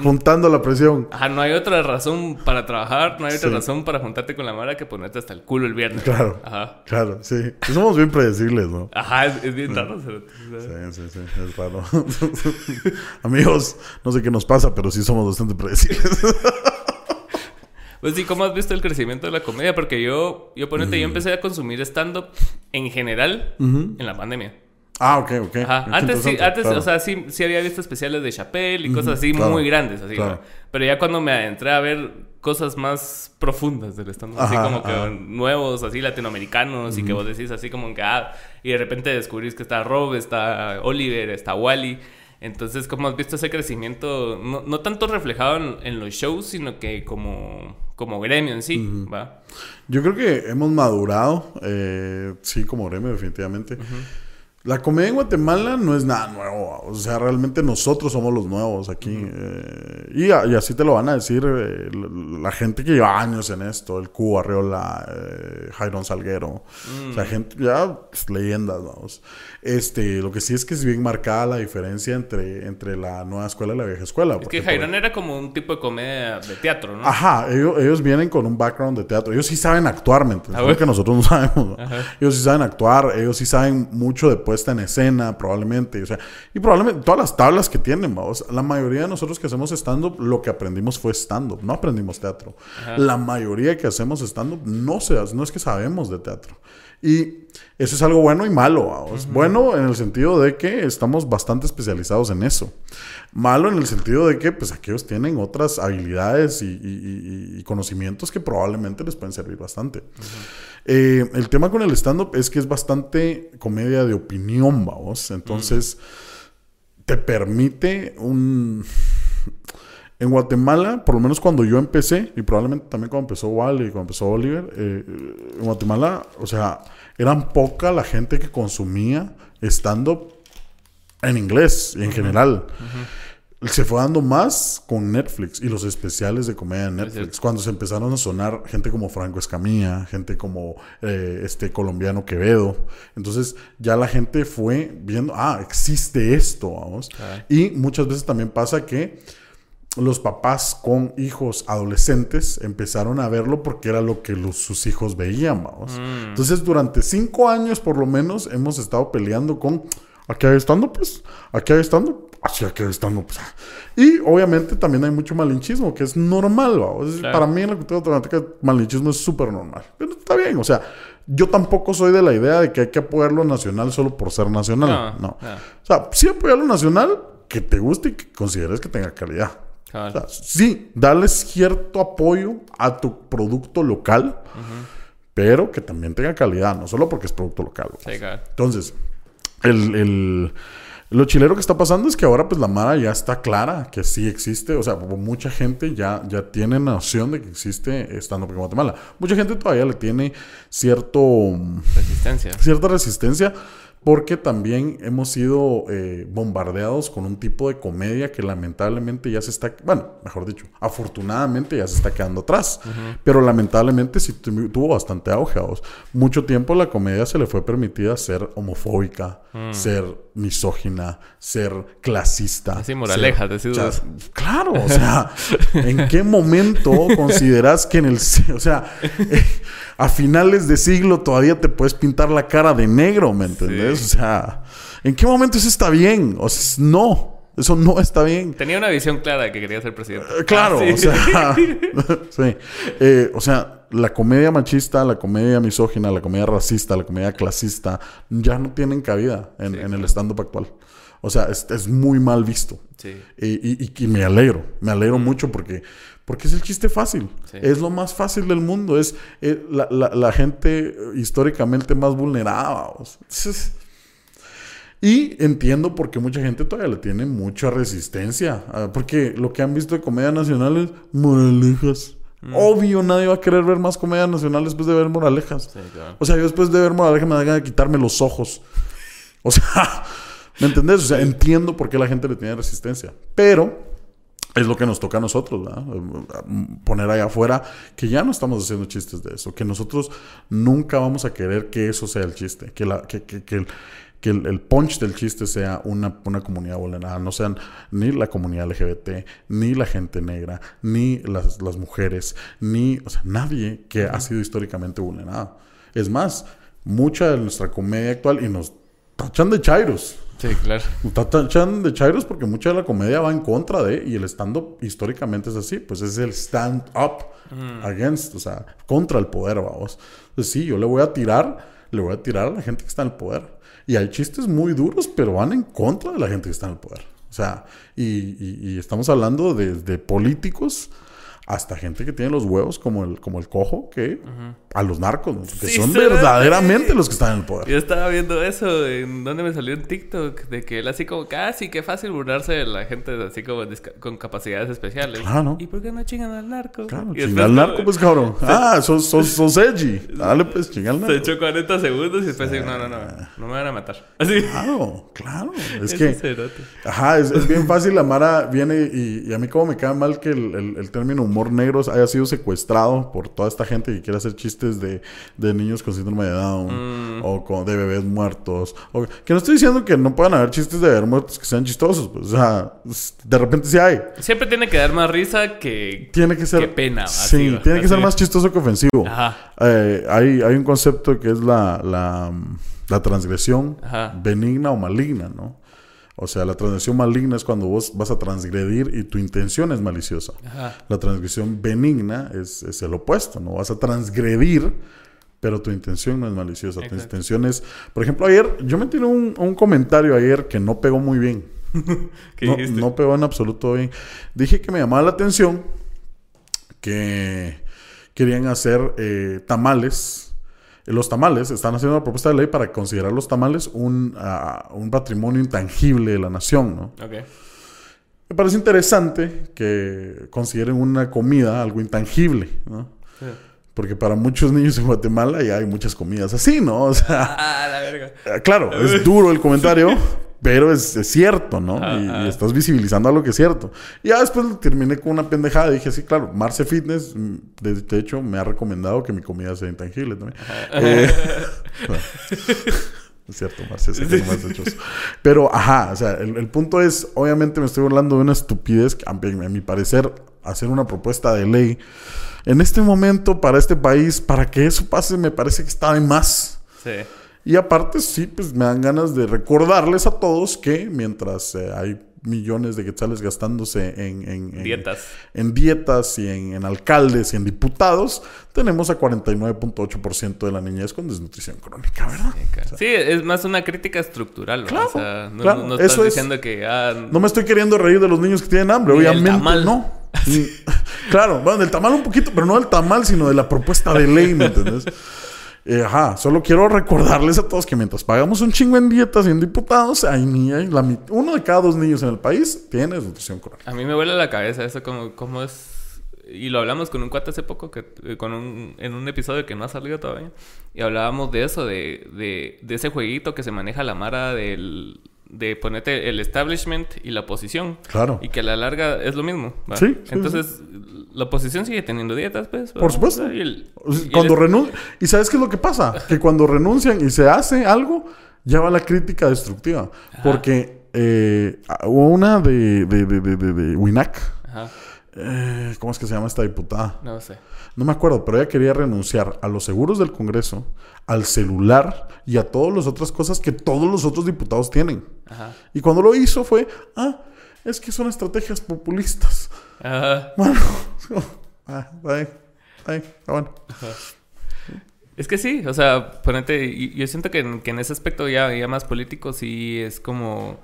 juntando la presión. Ajá, no hay otra razón para trabajar, no hay otra razón para juntarte con la mara que ponerte hasta el culo el viernes. Claro. Ajá. Claro, sí. Somos bien predecibles, ¿no? Ajá, es, bien raro. Sí, sí, sí, es raro. Amigos, no sé qué nos pasa, pero sí somos bastante predecibles. Pues sí, ¿cómo has visto el crecimiento de la comedia? Porque yo, yo ponete, yo mm. empecé a consumir stand-up en general en la pandemia. Ah, ok, ok. Antes, sí, antes o sea, sí, sí, había visto especiales de Chappelle y cosas así muy grandes, así. Pero ya cuando me adentré a ver cosas más profundas del stand-up, así como que nuevos, así latinoamericanos, y que vos decís así como que, ah, y de repente descubrís que está Rob, está Oliver, está Wally. Entonces, ¿cómo has visto ese crecimiento, no, no tanto reflejado en, los shows, sino que como, como gremio en sí, ¿va? Yo creo que hemos madurado, eh, sí, como gremio, definitivamente. La comedia en Guatemala no es nada nuevo, o sea, realmente nosotros somos los nuevos aquí. Eh, y, así te lo van a decir eh, la, gente que lleva años en esto, el Q, Arreola, eh, Jairon Salguero, o sea, mm. gente, ya pues, leyendas, vamos. Este, lo que sí es que es bien marcada la diferencia entre, entre la nueva escuela y la vieja escuela. Es que Jairon era como un tipo de comedia de teatro, ¿no? Ajá, ellos, vienen con un background de teatro, ellos sí saben actuar, ¿me entiendes? Que nosotros no sabemos, Ellos sí saben actuar, ellos sí saben mucho de puesta en escena, probablemente. O sea, y probablemente todas las tablas que tienen, vamos. La mayoría de nosotros que hacemos stand-up, lo que aprendimos fue stand-up, no aprendimos teatro. La mayoría que hacemos stand-up no, no es que sabemos de teatro. Y eso es algo bueno y malo. Bueno en el sentido de que estamos bastante especializados en eso. Malo en el sentido de que pues aquellos tienen otras habilidades y, conocimientos que probablemente les pueden servir bastante. Eh, el tema con el stand-up es que es bastante comedia de opinión, vamos. Entonces, te permite un... En Guatemala, por lo menos cuando yo empecé, y probablemente también cuando empezó Wally y cuando empezó Oliver, eh, en Guatemala, o sea, eran poca la gente que consumía stand-up en inglés y en general. Se fue dando más con Netflix y los especiales de comedia en Netflix. Cuando se empezaron a sonar gente como Franco Escamilla, gente como eh, este colombiano Quevedo. Entonces ya la gente fue viendo, ah, existe esto, vamos. Y muchas veces también pasa que los papás con hijos adolescentes empezaron a verlo porque era lo que sus hijos veían, vamos. Mm. Entonces, durante cinco años por lo menos hemos estado peleando con aquí hay estando, pues, aquí hay estando, así aquí hay estando, pues. Y obviamente también hay mucho malinchismo, que es normal, vamos. Para mí en la cultura automática malinchismo es súper normal. Pero está bien, o sea, yo tampoco soy de la idea de que hay que apoyar lo nacional solo por ser nacional. No. O sea, sí apoyar lo nacional que te guste y que consideres que tenga calidad sí, darle cierto apoyo a tu producto local, pero que también tenga calidad, no solo porque es producto local. Entonces, el, lo chilero que está pasando es que ahora pues la Mara ya está clara que sí existe, o sea, mucha gente ya, ya tiene noción de que existe estando en Guatemala. Mucha gente todavía le tiene cierto... Resistencia. Cierta resistencia porque también hemos sido eh, bombardeados con un tipo de comedia que lamentablemente ya se está, bueno, mejor dicho, afortunadamente ya se está quedando atrás, pero lamentablemente sí tuvo bastante auge. Mucho tiempo la comedia se le fue permitida ser homofóbica, mm. ser misógina, ser clasista. Así moraleja, Claro, o sea, ¿en qué momento consideras que en el, o sea, a finales de siglo todavía te puedes pintar la cara de negro, ¿me entendés? O sea, ¿en qué momento eso está bien? O sea, no. Eso no está bien. Tenía una visión clara de que quería ser presidente. Eh, claro, ah, o sea, sí. Eh, o sea, la comedia machista, la comedia misógina, la comedia racista, la comedia clasista, ya no tienen cabida en, el stand-up actual. O sea, es, muy mal visto. Sí. Y, y, me alegro, me alegro mucho porque porque es el chiste fácil. Es lo más fácil del mundo. Es eh, la, gente históricamente más vulnerada. y entiendo por qué mucha gente todavía le tiene mucha resistencia. Ah, porque lo que han visto de comedia nacional es moralejas. Mm. Obvio, nadie va a querer ver más comedia nacional después de ver moralejas. O sea, yo después de ver moralejas me da de quitarme los ojos. O sea, ¿me entendés? O sea, entiendo por qué la gente le tiene resistencia. Pero es lo que nos toca a nosotros, ¿verdad? Poner allá afuera que ya no estamos haciendo chistes de eso, que nosotros nunca vamos a querer que eso sea el chiste, que, la, que, que, que, el, el, punch del chiste sea una, una, comunidad vulnerada, no sean ni la comunidad LGBT, ni la gente negra, ni las, las mujeres, ni, o sea, nadie que ha sido históricamente vulnerado. Es más, mucha de nuestra comedia actual, y nos tachan de chairos, Sí, claro. Tachan de chairos porque mucha de la comedia va en contra de, y el stand-up históricamente es así, pues es el stand-up mm. against, o sea, contra el poder, vamos. Entonces sí, yo le voy a tirar, le voy a tirar a la gente que está en el poder. Y hay chistes muy duros, pero van en contra de la gente que está en el poder. O sea, y, estamos hablando de, de políticos hasta gente que tiene los huevos como el, como el cojo, que a los narcos, que son verdaderamente los que están en el poder. Yo estaba viendo eso, en donde me salió en TikTok, de que él así como, casi, qué fácil burlarse de la gente así como con capacidades especiales. Claro. ¿Y por qué no chingan al narco? Claro, chingan al narco, pues cabrón. Ah, sos, sos, sos edgy. Dale, pues, chingan al narco. Se echó 40 segundos y después dijo, no, no, no, no me van a matar. Así. Claro, claro. Es que... Ajá, es, bien fácil. La Mara viene y, a mí como me cae mal que el, el, el término humor negros haya sido secuestrado por toda esta gente que quiere hacer chistes de, de niños con síndrome de Down mm. o con, de bebés muertos. O, que no estoy diciendo que no puedan haber chistes de bebés muertos que sean chistosos, pues, o sea, de repente sí hay. Siempre tiene que dar más risa que, tiene que ser, que pena. Sí, tiene que ser más chistoso que ofensivo. Eh, hay, hay un concepto que es la, la la transgresión benigna o maligna, ¿no? O sea, la transgresión maligna es cuando vos vas a transgredir y tu intención es maliciosa. La transgresión benigna es, es, el opuesto, ¿no? Vas a transgredir, pero tu intención no es maliciosa. Tu intención es... Por ejemplo, ayer yo me tiré un, un comentario ayer que no pegó muy bien. no, no pegó en absoluto bien. Dije que me llamaba la atención que querían hacer eh, tamales los tamales, están haciendo una propuesta de ley para considerar los tamales un, ah, un patrimonio intangible de la nación, ¿no? Me parece interesante que consideren una comida algo intangible, ¿no? Porque para muchos niños en Guatemala ya hay muchas comidas así, ¿no? O sea, ah, la verga. Eh, claro, es duro el comentario, pero es, cierto, ¿no? y, estás visibilizando algo que es cierto. Y ya después terminé con una pendejada y dije, sí, claro, Marce Fitness, mm, de, hecho, me ha recomendado que mi comida sea intangible también. Eh, es cierto, Marce, es Pero, ajá, o sea, el, punto es, obviamente me estoy hablando de una estupidez que, a mi parecer, hacer una propuesta de ley en este momento para este país, para que eso pase, me parece que está de más. Sí. Y aparte, sí, pues me dan ganas de recordarles a todos que mientras eh, hay millones de quetzales gastándose en, en, dietas. En dietas y en, alcaldes y en diputados, tenemos a 49.8% de la niñez con desnutrición crónica, ¿verdad? Sí, es más una crítica estructural. Claro, o sea, no, no, estás diciendo que... Ah, no me estoy queriendo reír de los niños que tienen hambre, obviamente no. claro, bueno, del tamal un poquito, pero no del tamal, sino de la propuesta de ley, ¿me entiendes? Eh, ajá, solo quiero recordarles a todos que mientras pagamos un chingo en dietas y en diputados, hay niños, uno de cada dos niños en el país tiene desnutrición crónica. A mí me vuela la cabeza eso, como, como es. Y lo hablamos con un cuate hace poco, que, eh, con un, en un episodio que no ha salido todavía. Y hablábamos de eso, de, de, de ese jueguito que se maneja la mara del de ponerte el establishment y la oposición. Claro. Y que a la larga es lo mismo. Sí, Entonces, la oposición sigue teniendo dietas, pues. Por supuesto. Y cuando renuncian. ¿Y sabes qué es lo que pasa? que cuando renuncian y se hace algo, ya va la crítica destructiva. Porque eh, hubo una de, de, de, de, de Winac. Ajá. Eh, ¿Cómo es que se llama esta diputada? No sé. No me acuerdo, pero ella quería renunciar a los seguros del Congreso, al celular y a todas las otras cosas que todos los otros diputados tienen. Ajá. Y cuando lo hizo fue, ah, es que son estrategias populistas. Ajá. Bueno, ah, ahí, ahí, bueno. Es que sí, o sea, ponete, yo siento que en, que en ese aspecto ya, ya más político sí es como,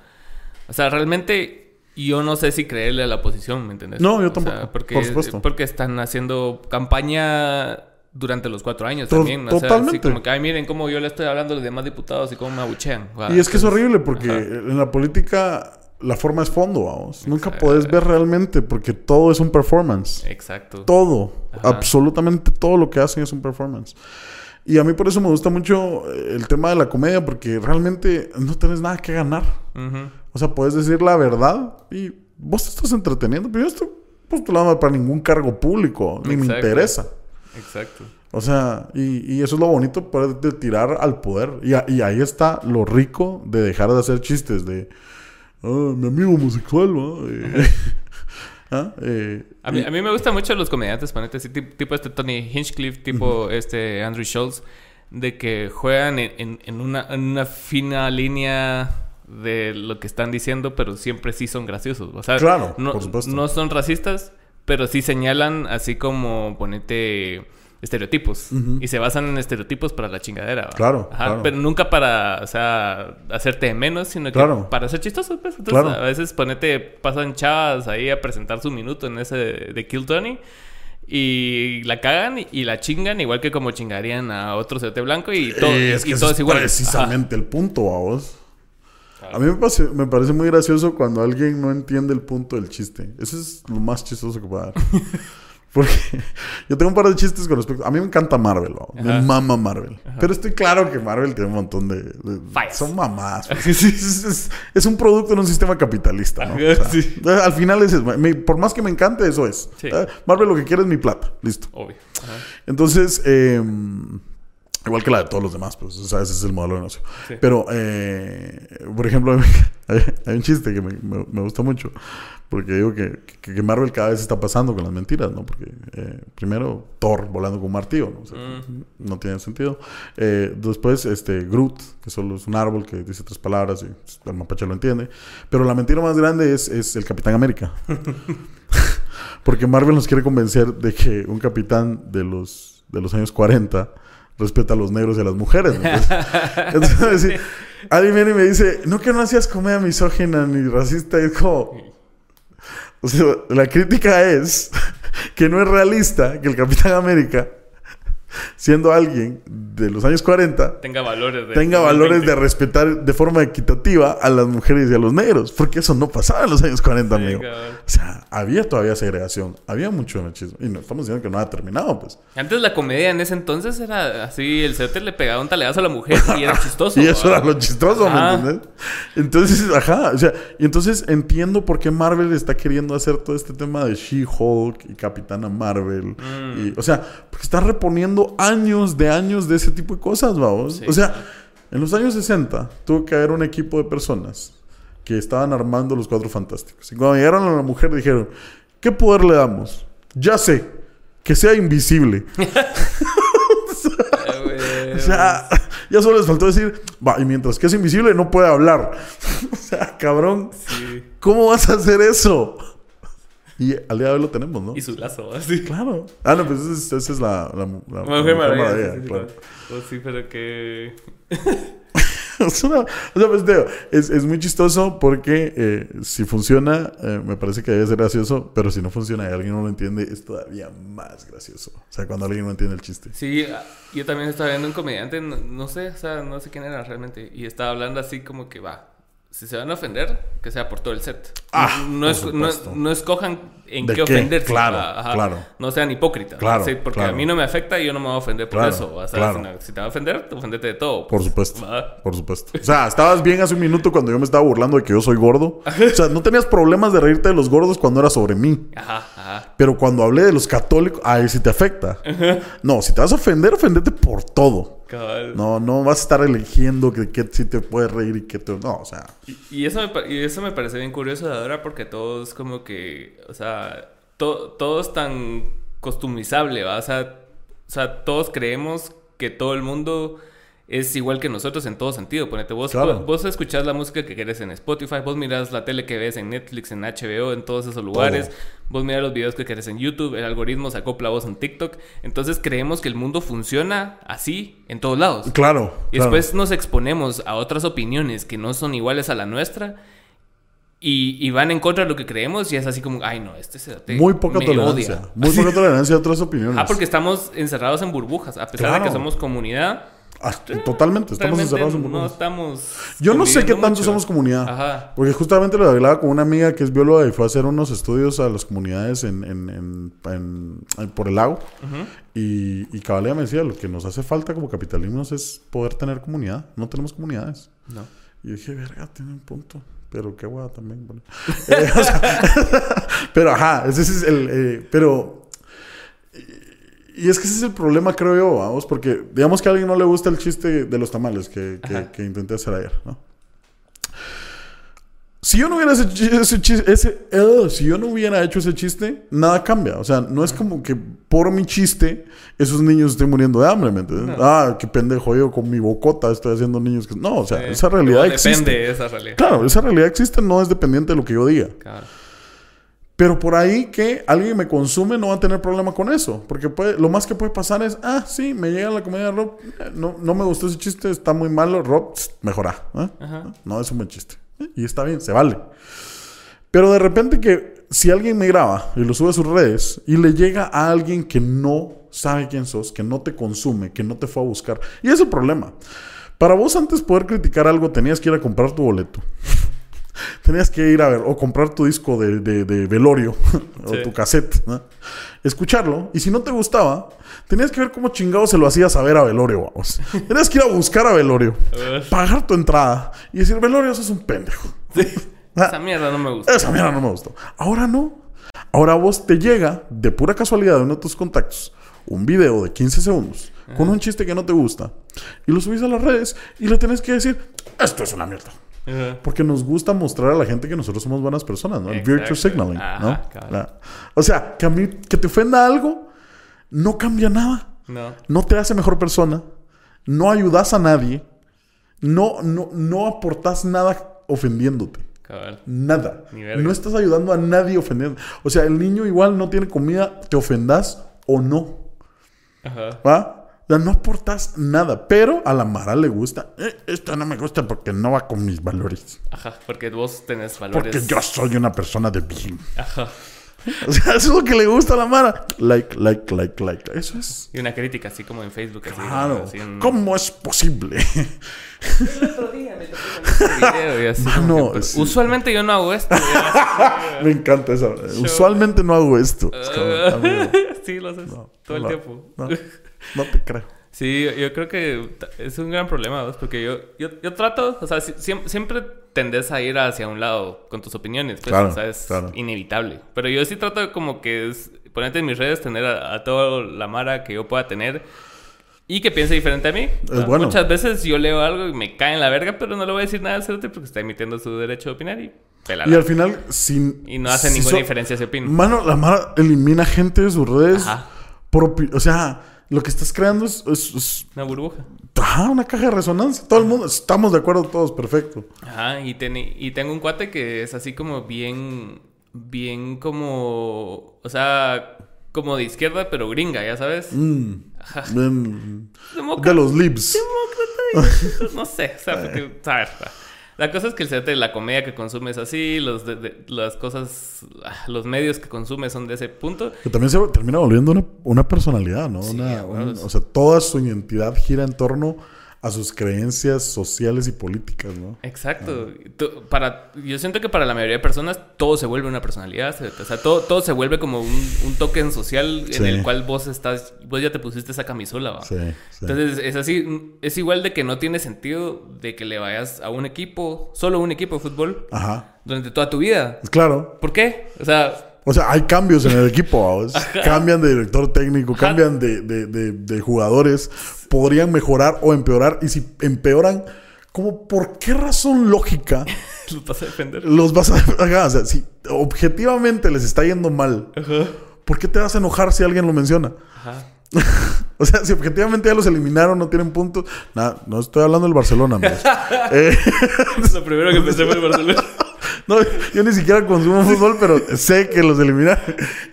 o sea, realmente yo no sé si creerle a la oposición, ¿me entiendes? No, yo tampoco. porque, por supuesto. Porque están haciendo campaña durante los cuatro años también. O sea, así como que, ay, miren cómo yo le estoy hablando a los demás diputados y cómo me abuchean. y es que es horrible porque en la política la forma es fondo, vamos. Nunca puedes ver realmente porque todo es un performance. Exacto. Todo. Absolutamente todo lo que hacen es un performance. Y a mí por eso me gusta mucho el tema de la comedia porque realmente no tienes nada que ganar. O sea, puedes decir la verdad y vos te estás entreteniendo, pero yo estoy postulando para ningún cargo público, ni me interesa. Exacto. O sea, y, eso es lo bonito de tirar al poder. Y, y, ahí está lo rico de dejar de hacer chistes de ah, mi amigo homosexual, ¿no? ¿Ah? Eh, a, mí, a, mí, me gustan mucho los comediantes, ponete tipo este Tony Hinchcliffe, tipo este Andrew Schultz, de que juegan en, en, una, en una fina línea de lo que están diciendo, pero siempre sí son graciosos. O sea, claro, no, no son racistas, pero sí señalan así como ponete estereotipos. Y se basan en estereotipos para la chingadera. Claro, Pero nunca para, o sea, hacerte menos, sino que para ser chistoso, pues. Entonces, a veces ponete, pasan chavas ahí a presentar su minuto en ese de, Kill Tony. Y la cagan y la chingan igual que como chingarían a otro CT blanco y todo, es, y todo es, igual. precisamente el punto, a vos. A mí me, me, parece muy gracioso cuando alguien no entiende el punto del chiste. Eso es lo más chistoso que puede dar. Porque yo tengo un par de chistes con respecto. A mí me encanta Marvel, me mama Marvel. Pero estoy claro que Marvel tiene un montón de. son mamás. Pues. es, un producto en un sistema capitalista, ¿no? al final es por más que me encante, eso es. Marvel lo que quiere es mi plata. Listo. Obvio. Entonces, eh, Igual que la de todos los demás, pues, o sea, ese es el modelo de negocio. Pero, eh, por ejemplo, hay, un chiste que me, me, gusta mucho, porque digo que, que, Marvel cada vez está pasando con las mentiras, ¿no? Porque, eh, primero, Thor volando con un martillo, ¿no? Mm. No tiene sentido. Eh, después, este, Groot, que solo es un árbol que dice tres palabras y el mapache lo entiende. Pero la mentira más grande es, es el Capitán América. porque Marvel nos quiere convencer de que un capitán de los, de los años 40 respeta a los negros y a las mujeres. Entonces, alguien viene y me dice, no que no hacías comedia misógina ni racista. Y es como... O sea, la crítica es que no es realista que el Capitán América siendo alguien de los años 40, tenga valores de, tenga valores de respetar de forma equitativa a las mujeres y a los negros, porque eso no pasaba en los años 40, amigo. O sea, había todavía segregación, había mucho machismo, y no estamos diciendo que no ha terminado, pues. Antes la comedia en ese entonces era así, el cerote le pegaba un taleazo a la mujer y era chistoso. y eso era lo chistoso, ¿me entiendes? Entonces, ajá, o sea, y entonces entiendo por qué Marvel está queriendo hacer todo este tema de She-Hulk y Capitana Marvel, mm. y, o sea, porque está reponiendo años de años de ese tipo de cosas, vamos. o sea, en los años 60 tuvo que haber un equipo de personas que estaban armando los cuatro fantásticos. Y cuando llegaron a la mujer dijeron, ¿qué poder le damos? Ya sé, que sea invisible. o sea, ya solo les faltó decir, va, y mientras que es invisible no puede hablar. o sea, cabrón, ¿cómo vas a hacer eso? Y al día de hoy lo tenemos, ¿no? Y su lazo, así. Claro. Ah, no, pues esa es, es la, la, la, mujer maravilla. claro. Pues sí, pero que... es una, o sea, pues, digo, es, es, muy chistoso porque eh, si funciona, eh, me parece que debe ser gracioso, pero si no funciona y alguien no lo entiende, es todavía más gracioso. O sea, cuando alguien no entiende el chiste. Sí, ah, yo también estaba viendo un comediante, no, no sé, o sea, no sé quién era realmente, y estaba hablando así como que va si se van a ofender, que sea por todo el set. Ah, no, es, no, escojan en qué, ofenderse. Claro, claro. No sean hipócritas. Claro, porque a mí no me afecta y yo no me voy a ofender por eso. si, te va a ofender, ofendete de todo. Por supuesto. Por supuesto. O sea, estabas bien hace un minuto cuando yo me estaba burlando de que yo soy gordo. o sea, no tenías problemas de reírte de los gordos cuando era sobre mí. Ajá, ajá. Pero cuando hablé de los católicos, ahí sí te afecta. No, si te vas a ofender, ofendete por todo. No, no vas a estar eligiendo que, que sí te puedes reír y que te... No, o sea... Y, eso, me, y eso me parece bien curioso de ahora porque todos como que... O sea, todo es tan costumizable, ¿va? O sea, o sea, todos creemos que todo el mundo es igual que nosotros en todo sentido. Ponete, vos, vos, escuchás la música que querés en Spotify, vos mirás la tele que ves en Netflix, en HBO, en todos esos lugares, vos mirás los videos que querés en YouTube, el algoritmo se acopla a vos en TikTok. Entonces creemos que el mundo funciona así en todos lados. Claro. Y después nos exponemos a otras opiniones que no son iguales a la nuestra. Y, van en contra de lo que creemos y es así como, ay no, este se Muy poca tolerancia. Muy poca tolerancia a otras opiniones. Ah, porque estamos encerrados en burbujas. A pesar de que somos comunidad, totalmente, estamos encerrados en No estamos. Yo no sé qué tanto somos comunidad. Ajá. Porque justamente lo hablaba con una amiga que es bióloga y fue a hacer unos estudios a las comunidades en, en, en, por el lago. Y, y Cabalea me decía: lo que nos hace falta como capitalismos es poder tener comunidad. No tenemos comunidades. No. Y dije: verga, tiene un punto. Pero qué guay también. Eh, pero ajá, ese es el. Eh, pero y es que ese es el problema, creo yo, vamos, porque digamos que a alguien no le gusta el chiste de los tamales que, que, intenté hacer ayer, ¿no? Si yo no hubiera hecho ese chiste, ese, uh, si yo no hubiera hecho ese chiste, nada cambia. O sea, no es como que por mi chiste esos niños estén muriendo de hambre, ¿me entiendes? Ah, qué pendejo yo con mi bocota estoy haciendo niños que... No, o sea, esa realidad existe. Depende de esa realidad. Claro, esa realidad existe, no es dependiente de lo que yo diga. Claro. Pero por ahí que alguien me consume no va a tener problema con eso. Porque puede, lo más que puede pasar es, ah, sí, me llega la comedia de Rob, eh, no, no me gustó ese chiste, está muy malo, Rob, mejora. ¿eh? No, es un buen chiste. Y está bien, se vale. Pero de repente que si alguien me graba y lo sube a sus redes y le llega a alguien que no sabe quién sos, que no te consume, que no te fue a buscar. Y es el problema. Para vos antes poder criticar algo tenías que ir a comprar tu boleto tenías que ir a ver o comprar tu disco de, de, velorio o tu cassette, escucharlo y si no te gustaba, tenías que ver cómo chingado se lo hacías saber a velorio, vamos. tenías que ir a buscar a velorio, pagar tu entrada y decir, velorio, eso es un pendejo. Esa mierda no me gustó. Esa mierda no me gustó. Ahora no. Ahora vos te llega de pura casualidad de uno de tus contactos un video de 15 segundos con un chiste que no te gusta y lo subís a las redes y le tenés que decir, esto es una mierda. Porque nos gusta mostrar a la gente que nosotros somos buenas personas, ¿no? El virtue signaling, ¿no? O sea, que a mí, que te ofenda algo, no cambia nada. No. No te hace mejor persona. No ayudas a nadie. No, no, no aportas nada ofendiéndote. Nada. No estás ayudando a nadie ofendiendo. O sea, el niño igual no tiene comida, te ofendas o no. Ajá. ¿Va? No aportas nada, pero a la Mara le gusta. Eh, esto no me gusta porque no va con mis valores. Ajá, porque vos tenés valores. Porque yo soy una persona de bien. Ajá. O sea, eso es lo que le gusta a la Mara. Like, like, like, like. Eso es. Y una crítica así como en Facebook. Claro. ¿Cómo es posible? El otro día me tocó video y así. Pues, usualmente yo no hago esto. me encanta eso. Usualmente no hago esto. sí, lo haces todo el tiempo. No te creo. Sí, yo creo que es un gran problema, porque yo, yo, trato, o sea, siempre, tendes a ir hacia un lado con tus opiniones, pues, o sea, es inevitable. Pero yo sí trato como que es ponerte en mis redes, tener a, toda la mara que yo pueda tener y que piense diferente a mí. Muchas veces yo leo algo y me cae en la verga, pero no le voy a decir nada a Cerote porque está emitiendo su derecho de opinar y y al final, sin... Y no hace ninguna diferencia si opina. Mano, la mara elimina gente de sus redes. Por, o sea lo que estás creando es, Una burbuja. Ajá, una caja de resonancia. Todo el mundo, estamos de acuerdo todos, perfecto. Ajá, y, y tengo un cuate que es así como bien, bien como, o sea, como de izquierda, pero gringa, ya sabes. Mm, Ajá. de los libs. Demócrata. no sé, o sea, porque, a ver, la cosa es que el set de la comedia que consume es así, los las cosas, ah, los medios que consume son de ese punto. Que también se termina volviendo una, una personalidad, ¿no? o sea, toda su identidad gira en torno a sus creencias sociales y políticas, ¿no? Exacto. Para, yo siento que para la mayoría de personas todo se vuelve una personalidad. O sea, todo, todo se vuelve como un, un token social en el cual vos estás, vos ya te pusiste esa camisola, ¿va? Sí, Entonces es así, es igual de que no tiene sentido de que le vayas a un equipo, solo un equipo de fútbol, Ajá. durante toda tu vida. Claro. ¿Por qué? O sea, o sea, hay cambios en el equipo. Cambian de director técnico, cambian de, de, de, jugadores. Podrían mejorar o empeorar. Y si empeoran, ¿cómo, ¿por qué razón lógica los vas a defender? Los vas a defender. O sea, si objetivamente les está yendo mal, ¿por qué te vas a enojar si alguien lo menciona? Ajá. o sea, si objetivamente ya los eliminaron, no tienen puntos. Nada, no estoy hablando del Barcelona, eh, Lo primero que pensé fue el Barcelona. No, yo ni siquiera consumo fútbol, pero sé que los eliminan.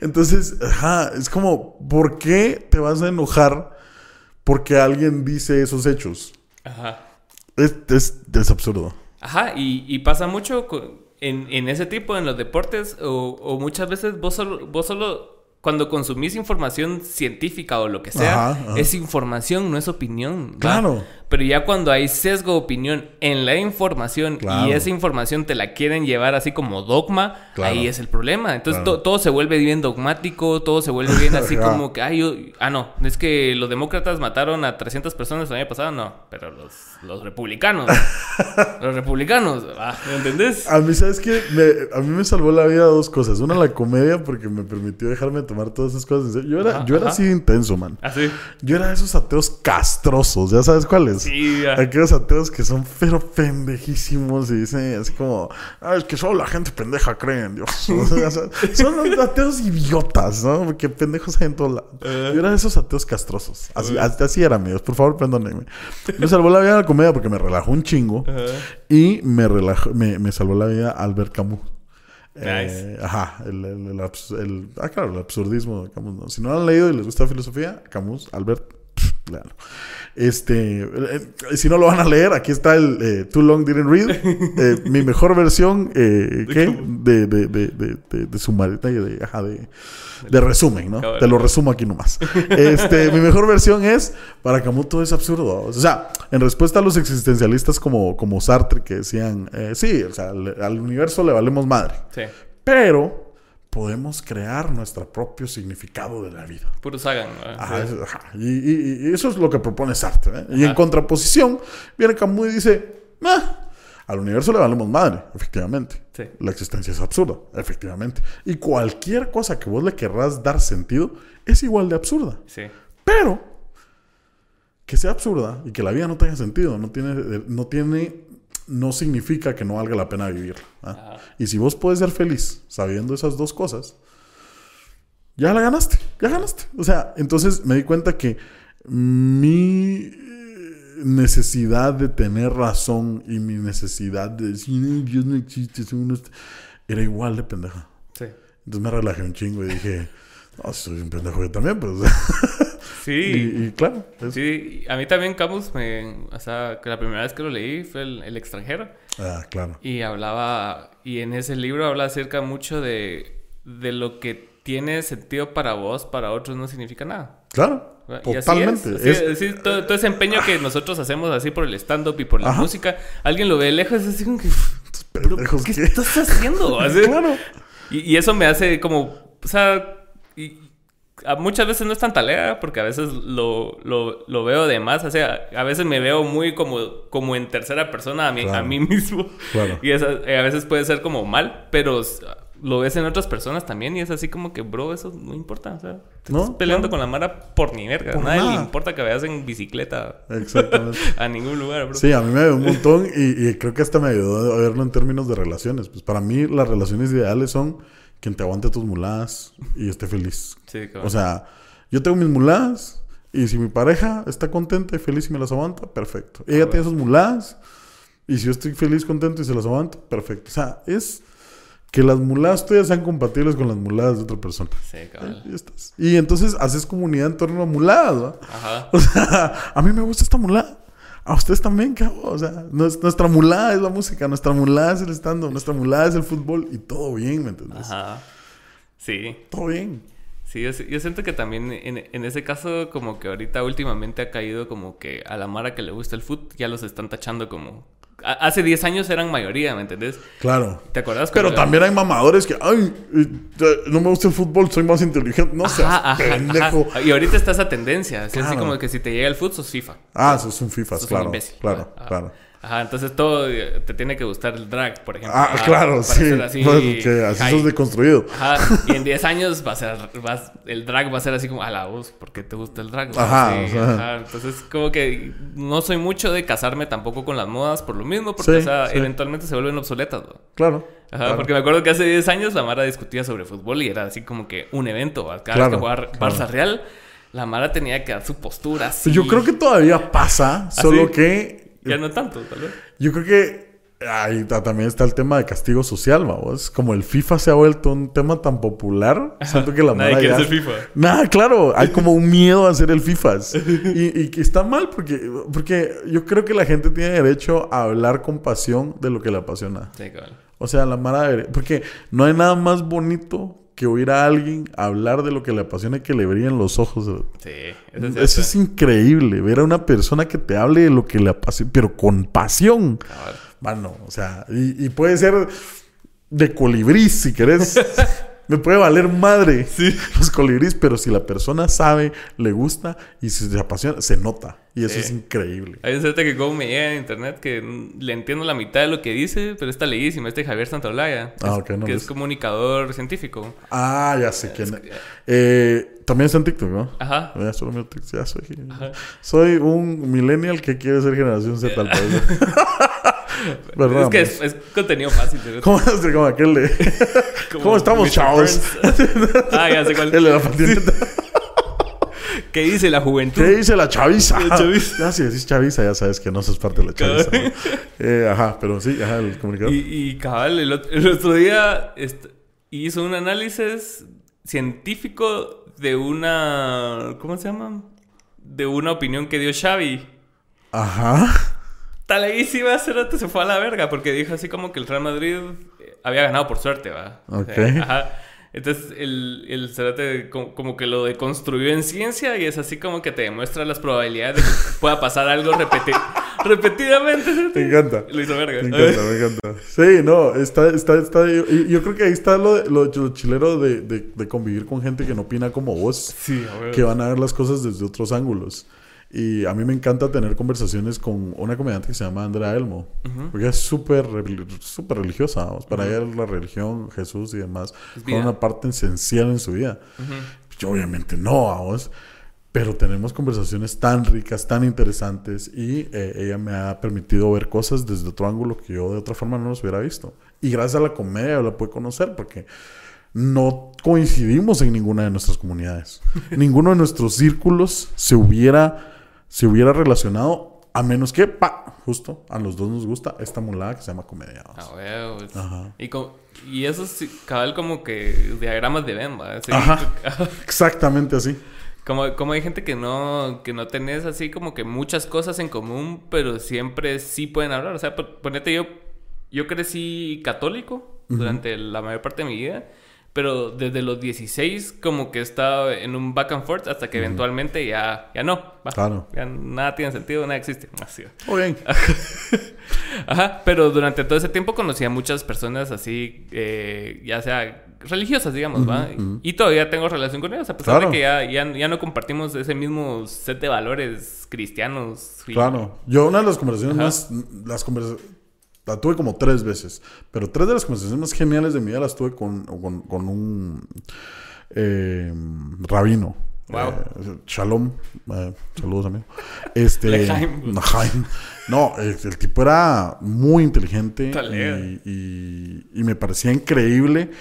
Entonces, ajá, es como, ¿por qué te vas a enojar porque alguien dice esos hechos? Ajá. Es, es, absurdo. Ajá, y, pasa mucho en, en, ese tipo, en los deportes, o, o muchas veces vos solo, vos solo cuando consumís información científica o lo que sea, es información, no es opinión. Claro. Pero ya cuando hay sesgo de opinión en la información y esa información te la quieren llevar así como dogma, ahí es el problema. Entonces todo se vuelve bien dogmático, todo se vuelve bien así como que, ay, yo, ah, no, es que los demócratas mataron a 300 personas el año pasado, no, pero los, los republicanos, los republicanos, ah, ¿me entendés? A mí, ¿sabes qué? a mí me salvó la vida dos cosas. Una, la comedia, porque me permitió dejarme tomar todas esas cosas. Yo era, yo era así intenso, man. ¿Así? ¿Ah, yo era de esos ateos castrosos, ¿ya sabes cuáles? Sí, Aquellos ateos que son pero pendejísimos y dicen así como, ah, es que solo la gente pendeja cree en Dios. son los ateos idiotas, ¿no? Porque pendejos hay en todo lado. Uh, Yo era de esos ateos castrosos. Así, así era, amigos. Por favor, perdónenme. Me salvó la vida la comedia porque me relajó un chingo. Y me, relajó, me, me salvó la vida Albert Camus. Eh, ajá, el, el, el, ah, claro, el absurdismo de Camus. Si no lo han leído y les gusta filosofía, Camus, Albert, claro. Este, eh, si no lo van a leer, aquí está el eh, Too Long Didn't Read. Eh, mi mejor versión, ¿qué? De, de, de, de, de, de, ajá, de, de resumen, ¿no? Te lo resumo aquí nomás. Este, mi mejor versión es, para Camus todo es absurdo. O sea, en respuesta a los existencialistas como, como Sartre que decían, sí, o sea, al universo le valemos madre. Sí. Pero podemos crear nuestro propio significado de la vida. Puro Sagan. Y, eso es lo que propone Sartre. ¿eh? Y en contraposición, viene Camus y dice, al universo le valemos madre, efectivamente. La existencia es absurda, efectivamente. Y cualquier cosa que vos le querrás dar sentido es igual de absurda. Sí. Pero que sea absurda y que la vida no tenga sentido, no tiene, no tiene, no significa que no valga la pena vivir. Y si vos puedes ser feliz sabiendo esas dos cosas, ya la ganaste, ya ganaste. O sea, entonces me di cuenta que mi necesidad de tener razón y mi necesidad de decir, Dios no existe, era igual de pendeja. Sí. Entonces me relajé un chingo y dije, no, soy un pendejo yo también, pero... sí. Y, claro. Sí, a mí también Camus, me, o sea, que la primera vez que lo leí fue el, extranjero. Ah, claro. Y hablaba, y en ese libro habla acerca mucho de, de lo que tiene sentido para vos, para otros no significa nada. Claro. Totalmente. es, todo, ese empeño que nosotros hacemos así por el stand-up y por la música, alguien lo ve lejos y es así como que... ¿Qué, estás haciendo? claro. Y, eso me hace como... O sea... Y, muchas veces no es tan talea porque a veces lo, lo, veo de más. O sea, a veces me veo muy como, como en tercera persona a mí, a mí mismo. Y a veces puede ser como mal, pero lo ves en otras personas también y es así como que, bro, eso no importa. O sea, te estás peleando con la Mara por ni verga. Nadie le importa que vayas en bicicleta. Exactamente. a ningún lugar, bro. Sí, a mí me ayudó un montón y, creo que hasta me ayudó a verlo en términos de relaciones. Pues para mí las relaciones ideales son quien te aguante tus muladas y esté feliz. Sí, claro. O sea, yo tengo mis muladas y si mi pareja está contenta y feliz y me las aguanta, perfecto. Ella tiene sus muladas y si yo estoy feliz, contento y se las aguanto, perfecto. O sea, es que las muladas tuyas sean compatibles con las muladas de otra persona. Sí, cabrón. Y, entonces haces comunidad en torno a muladas, ¿no? Ajá. O sea, a mí me gusta esta mulada. A ustedes también, cabrón. O sea, nuestra mulada es la música, nuestra mulada es el stand nuestra mulada es el fútbol y todo bien, ¿me entiendes? Ajá. Sí. Todo bien. Sí, yo, siento que también en, en, ese caso, como que ahorita últimamente ha caído como que a la Mara que le gusta el fútbol, ya los están tachando como Hace 10 años eran mayoría, ¿me entendés? Claro. ¿Te acuerdas? Pero también hay mamadores que, ay, no me gusta el fútbol, soy más inteligente. No sé, pendejo. Y ahorita está esa tendencia. Así como que si te llega el fútbol, sos FIFA. Ah, sos un FIFA, claro. Claro, claro. Ajá, entonces todo eh, te tiene que gustar el drag, por ejemplo. Ah, claro, sí. Así, pues, que así sos deconstruido. Ajá, y en 10 años va a ser, va, el drag va a ser así como, a la voz, ¿por qué te gusta el drag? Ajá, ajá, Entonces, como que no soy mucho de casarme tampoco con las modas por lo mismo, porque o sea, eventualmente se vuelven obsoletas. ¿no? Claro. Ajá, porque me acuerdo que hace 10 años la Mara discutía sobre fútbol y era así como que un evento. Cada vez que jugaba Barça Real, la Mara tenía que dar su postura así. Yo creo que todavía pasa, solo que ya no tanto, tal vez. Yo creo que ahí también está el tema de castigo social, vamos. Como el FIFA se ha vuelto un tema tan popular, siento que la Nadie quiere ser FIFA. Nada, claro, hay como un miedo a hacer el FIFA. y, que está mal porque, porque yo creo que la gente tiene derecho a hablar con pasión de lo que le apasiona. Sí, claro. O sea, la mara... Porque no hay nada más bonito que oír a alguien hablar de lo que le apasiona y que le brillen los ojos. Sí, eso es, eso es increíble. Ver a una persona que te hable de lo que le apasiona, pero con pasión. Mano, o sea, y, y puede ser de colibrí si querés. me puede valer madre los colibríes, pero si la persona sabe, le gusta y se apasiona, se nota. Y eso es increíble. Hay un cierto que como me llega en internet que le entiendo la mitad de lo que dice, pero está leísimo. Este Javier Santolaya. Ah, que es comunicador científico. Ah, ya sé quién es. Eh, también está en TikTok, ¿no? Ajá. Ya, solo ya soy. Soy un millennial que quiere ser generación Z al país. es que es, contenido fácil. ¿Cómo, como aquel de... ¿Cómo estamos, chavos? ah, ya sé cuál. El de la patineta. ¿Qué dice la juventud? ¿Qué dice la chaviza? La chaviza. Ya, si decís chaviza, ya sabes que no sos parte de la chaviza. eh, ajá, pero sí, ajá, el comunicador. Y, y cabal, el otro, el otro día hizo un análisis científico de una. ¿Cómo se llama? De una opinión que dio Xavi. Ajá. Taleguísima, Cerote se fue a la verga porque dijo así como que el Real Madrid eh, había ganado por suerte, ¿va? Ok. ajá. Entonces el, el Cerote como, que lo deconstruyó en ciencia y es así como que te demuestra las probabilidades de que pueda pasar algo repetidamente. Me encanta. Lo hizo verga. Me encanta, me encanta. Sí, no, está, está, está. Y yo creo que ahí está lo, lo, lo chilero de, de, de, convivir con gente que no opina como vos. Sí, a ver. Que van a ver las cosas desde otros ángulos. Y a mí me encanta tener conversaciones con una comediante que se llama Andrea Elmo. Porque es súper súper religiosa. Para ella la religión, Jesús y demás, es una parte esencial en su vida. Yo obviamente no, vamos. pero tenemos conversaciones tan ricas, tan interesantes y eh, ella me ha permitido ver cosas desde otro ángulo que yo de otra forma no los hubiera visto. Y gracias a la comedia la pude conocer porque no coincidimos en ninguna de nuestras comunidades. Ninguno de nuestros círculos se hubiera, se hubiera relacionado a menos que, pa, justo, a los dos nos gusta esta mulada que se llama comedia. Ah, Ajá. Y, y eso es cabal como que diagramas de Venn, Ajá. Exactamente así. Como, como hay gente que no, que no tenés así como que muchas cosas en común, pero siempre sí pueden hablar. O sea, ponete yo, yo crecí católico durante la mayor parte de mi vida, pero desde los 16 como que estaba en un back and forth hasta que eventualmente ya, ya no. claro. Ya nada tiene sentido, nada existe. Así. Muy bien. Ajá, pero durante todo ese tiempo conocí a muchas personas así, eh, ya sea religiosas, digamos, ¿va? Y todavía tengo relación con ellas, a pesar de que ya, ya, no compartimos ese mismo set de valores cristianos. Claro. Yo una de las conversaciones más... Las conversaciones... La tuve como tres veces, pero tres de las conversaciones más geniales de mi vida las tuve con, con, un eh, rabino. Wow. Eh, shalom. Eh, saludos, amigo. Este. No, el, tipo era muy inteligente y, y, me parecía increíble.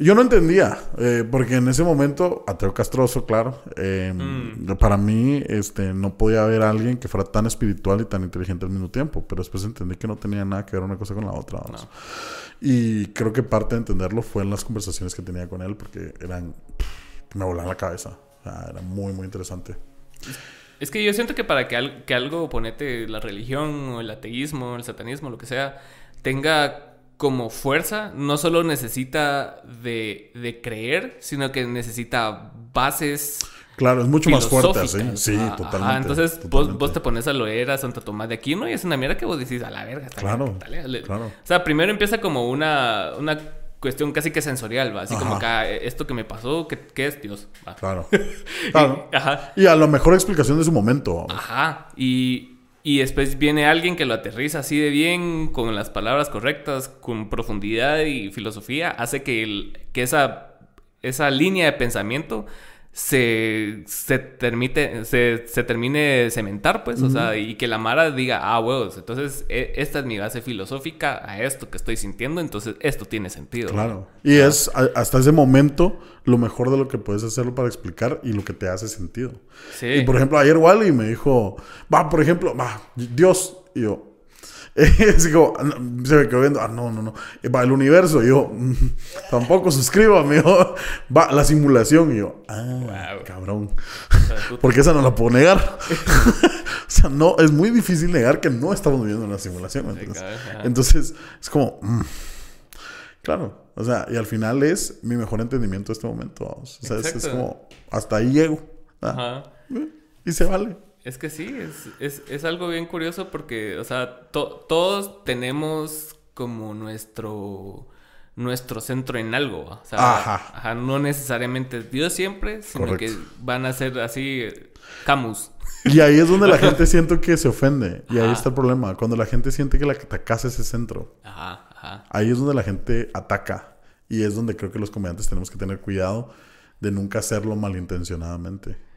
Yo no entendía, eh, porque en ese momento, ateo castroso, claro, em, mm. para mí este, no podía haber alguien que fuera tan espiritual y tan inteligente al mismo tiempo, pero después entendí que no tenía nada que ver una cosa con la otra. Y creo que parte de entenderlo fue en las conversaciones que tenía con él, porque eran, me volaban la cabeza, era muy, muy interesante. Es que yo siento que para que, que algo, ponete la religión o el ateísmo, el satanismo, lo que sea, tenga como fuerza no solo necesita de, creer, sino que necesita bases. Claro, es mucho más fuerte, ¿sí? Sí, totalmente. entonces Vos, te pones a leer a Santa Tomás de Aquino y es una mierda que vos decís, a la verga. Está claro, claro. O sea, primero empieza como una, una cuestión casi que sensorial, ¿va? Así como acá, eh, esto que me pasó, ¿qué, es Dios? Claro. claro. y a lo mejor explicación de su momento. Ajá. Y y después viene alguien que lo aterriza así de bien, con las palabras correctas, con profundidad y filosofía, hace que, el, que esa, esa línea de pensamiento se, se, termite, se, se termine de cementar, pues, o sea, y que la Mara diga, ah, huevos, entonces e, esta es mi base filosófica a esto que estoy sintiendo, entonces esto tiene sentido. Claro. Y es hasta ese momento lo mejor de lo que puedes hacerlo para explicar y lo que te hace sentido. Sí. Y por ejemplo, ayer Wally me dijo, va, por ejemplo, va, Dios, y yo, se me quedó viendo, ah, no, no, no. Va, el universo, y yo, mm, tampoco suscribo, amigo. Va, la simulación, y yo, ah, cabrón. Porque esa no la puedo negar. o sea, no, es muy difícil negar que no estamos viviendo en la simulación. Entonces, es como, mm, claro. O sea, y al final es mi mejor entendimiento de este momento. O sea, es, como, hasta ahí llego. Ajá. Y se vale. Es que sí, es, algo bien curioso porque, o sea, todos tenemos como nuestro nuestro centro en algo. O sea, ajá. no necesariamente Dios siempre, sino que van a ser así Camus. Y ahí es donde la gente siente que se ofende. Y ahí está el problema. Cuando la gente siente que la que atacas es ese centro. Ajá, ajá. Ahí es donde la gente ataca. Y es donde creo que los comediantes tenemos que tener cuidado de nunca hacerlo malintencionadamente.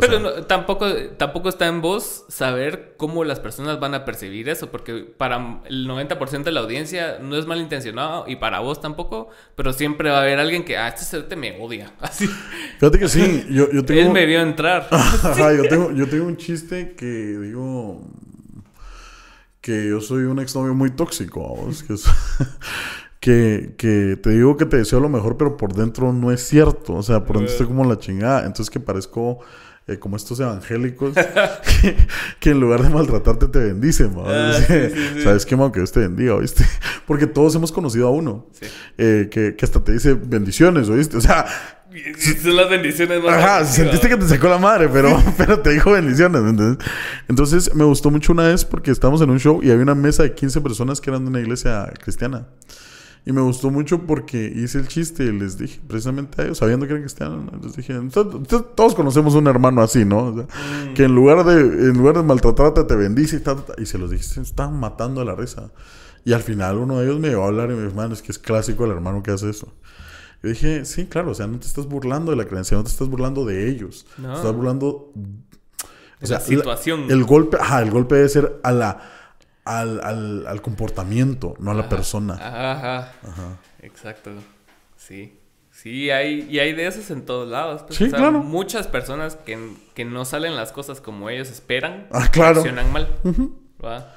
Pero tampoco, tampoco está en vos saber cómo las personas van a percibir eso, porque para el 90% de la audiencia no es malintencionado y para vos tampoco, pero siempre va a haber alguien que, ah, este ser te me odia. Así. Fíjate que sí, yo, yo tengo... Él me vio entrar. yo, tengo, yo tengo un chiste que digo que yo soy un exnovio muy tóxico, vos, que, que, que, te digo que te deseo lo mejor, pero por dentro no es cierto, o sea, por dentro estoy como la chingada, entonces que parezco eh, como estos evangélicos que, en lugar de maltratarte te bendicen, ah, ¿Sabes qué, Que Dios te bendiga, ¿viste? Porque todos hemos conocido a uno eh, que, que, hasta te dice bendiciones, ¿oíste? O sea... Son las bendiciones más Ajá, sentiste que te sacó la madre, pero, pero te dijo bendiciones, ¿entendés? Entonces me gustó mucho una vez porque estábamos en un show y había una mesa de 15 personas que eran de una iglesia cristiana. Y me gustó mucho porque hice el chiste y les dije, precisamente a ellos, sabiendo que eran cristianos, les dije, todos conocemos un hermano así, ¿no? Mm. Que en lugar de en lugar de maltratarte te bendice y, y se los dije, se están matando a la risa. Y al final uno de ellos me iba a hablar y me dijo, hermano, es que es clásico el hermano que hace eso. Yo dije, sí, claro, o sea, no te estás burlando de la creencia, no te estás burlando de ellos. No. Te estás burlando... O sea, la situación. el golpe, ajá, el golpe debe ser a la, al, al, al comportamiento, no a la persona. Ajá, ajá. Exacto. Sí. Sí, hay, y hay de esos en todos lados. Pues, sí, claro. Muchas personas que, que, no salen las cosas como ellos esperan, ah, claro. funcionan mal.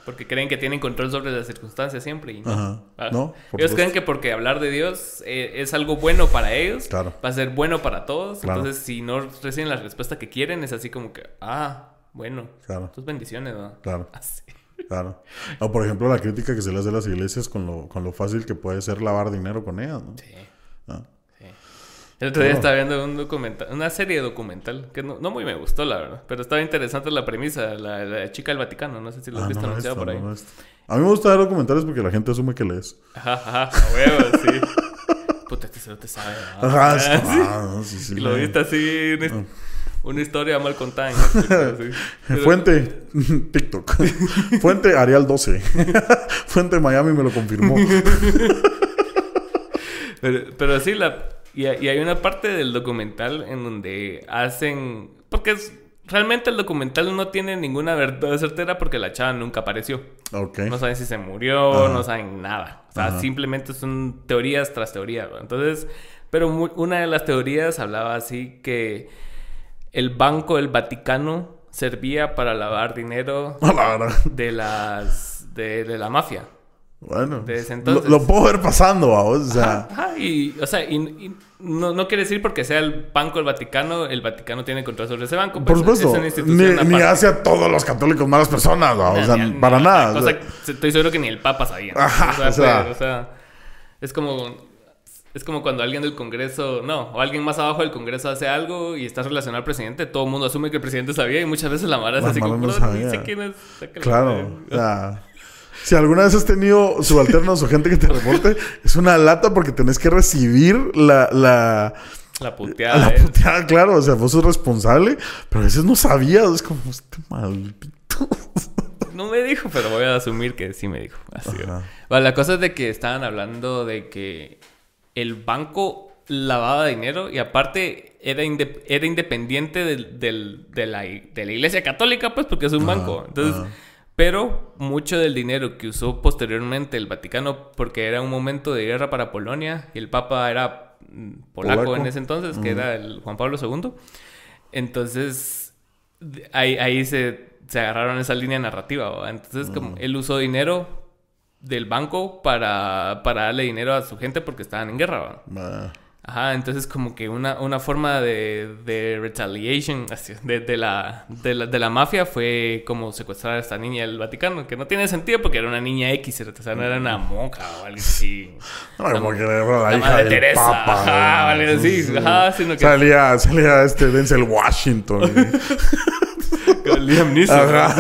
Porque creen que tienen control sobre las circunstancias siempre. Y no, no ellos creen que porque hablar de Dios eh, es algo bueno para ellos, va a ser bueno para todos. Entonces, si no reciben la respuesta que quieren, es así como que, ah, bueno, claro. tus bendiciones, ¿no? Claro. Claro. O por ejemplo, la crítica que se le hace a las iglesias con lo, con lo fácil que puede ser lavar dinero con ellas, ¿no? Sí. Ah. El otro día estaba viendo un documental, una serie documental que no, muy me gustó, la verdad. Pero estaba interesante la premisa, la, chica del Vaticano. No sé si lo has ah, visto anunciado por ahí. a mí me gusta ver documentales porque la gente asume que lees. Ajá, ajá, a huevo, sí. Puta, este no te sabe. Ajá, ah, sí, sí, y lo viste así, una historia mal contada. Fuente, TikTok. Fuente, Arial 12. Fuente, Miami me lo confirmó. pero, pero sí, la y, hay una parte del documental en donde hacen... Porque es, realmente el documental no tiene ninguna verdad certera porque la chava nunca apareció. No saben si se murió, no saben nada. O sea, simplemente son teorías tras teorías. Entonces, pero una de las teorías hablaba así que el Banco del Vaticano servía para lavar dinero de las de la mafia. Bueno, lo, puedo ver pasando, o sea. y, o sea, y, no, no, quiere decir porque sea el Banco del Vaticano, el Vaticano tiene control sobre ese banco. Por pues, supuesto. ni, hace a todos los católicos malas personas, o sea, para nada. estoy seguro que ni el Papa sabía. o, sea, o, sea, es como. Es como cuando alguien del Congreso, no, o alguien más abajo del Congreso hace algo y está relacionado al presidente, todo el mundo asume que el presidente sabía y muchas veces la mara es así como, no sé quién es. Claro, o sea, si alguna vez has tenido subalternos o gente que te reporte, es una lata porque tenés que recibir la... La, la puteada. La puteada, claro. O sea, vos sos responsable, pero a veces no sabías. Es como, este maldito. No me dijo, pero voy a asumir que sí me dijo. Así. Bueno, la cosa es de que estaban hablando de que el banco lavaba dinero y aparte era, era independiente del, de, la, de, la, iglesia católica, pues, porque es un banco. Entonces... Pero mucho del dinero que usó posteriormente el Vaticano, porque era un momento de guerra para Polonia y el Papa era mm, polaco, en ese entonces, que era el Juan Pablo II. Entonces, ahí, ahí se, se agarraron esa línea narrativa. Entonces, como él usó dinero del banco para, para darle dinero a su gente porque estaban en guerra. Ajá, entonces como que una, una forma de, de retaliation de, de, la, de, la, de la mafia fue como secuestrar a esta niña del Vaticano, que no tiene sentido porque era una niña X, o sea, no era una monja o algo así. No, como que era la, hija de Teresa. Papa. Ajá, algo así. Ajá, sino que... Salía, salía este Denzel Washington. Liam Neeson. Ajá.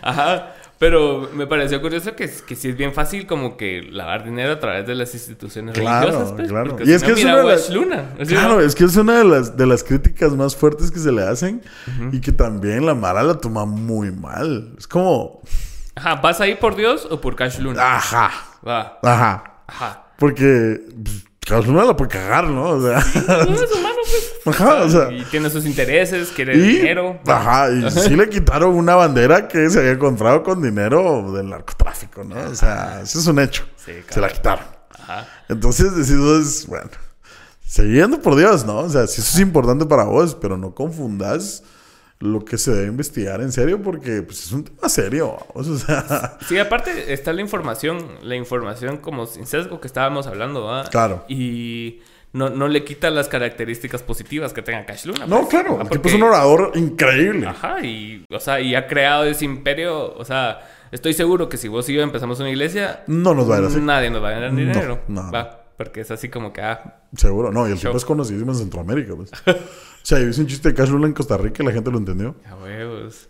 Ajá. Pero me pareció curioso que, que sí es bien fácil como que lavar dinero a través de las instituciones religiosas. Pues, claro. Y es que es una de las, claro, es que es una de las, de las críticas más fuertes que se le hacen y que también la Mara la toma muy mal. Es como... Ajá, ¿vas ahí por Dios o por Cash Luna? Ajá. Va. Ajá. Ajá. Porque... Pues, Cash Luna la puede cagar, ¿no? O sea... no es humano, pues. Ajá, o sea. Y tiene sus intereses, quiere dinero. Ajá, y sí le quitaron una bandera que se había comprado con dinero del narcotráfico, ¿no? O sea, eso es un hecho. Se la quitaron. Ajá. Entonces, decido bueno, siguiendo por Dios, ¿no? O sea, si eso es importante para vos, pero no confundas lo que se debe investigar en serio porque pues, es un tema serio. O sea... Sí, aparte está la información, la información como sin sesgo que estábamos hablando, ¿verdad? Claro. Y no, no le quita las características positivas que tenga Cash Luna. No, pues. claro, porque... es un orador increíble. Ajá, y, o sea, y ha creado ese imperio, o sea, estoy seguro que si vos y yo empezamos una iglesia... No nos va a ir Nadie nos va a dar dinero. No, Va, porque es así como que... Ah, seguro, no, y el tipo es conocidísimo en Centroamérica, pues. o sea, yo hice un chiste de Cash Luna en Costa Rica y la gente lo entendió. A huevos.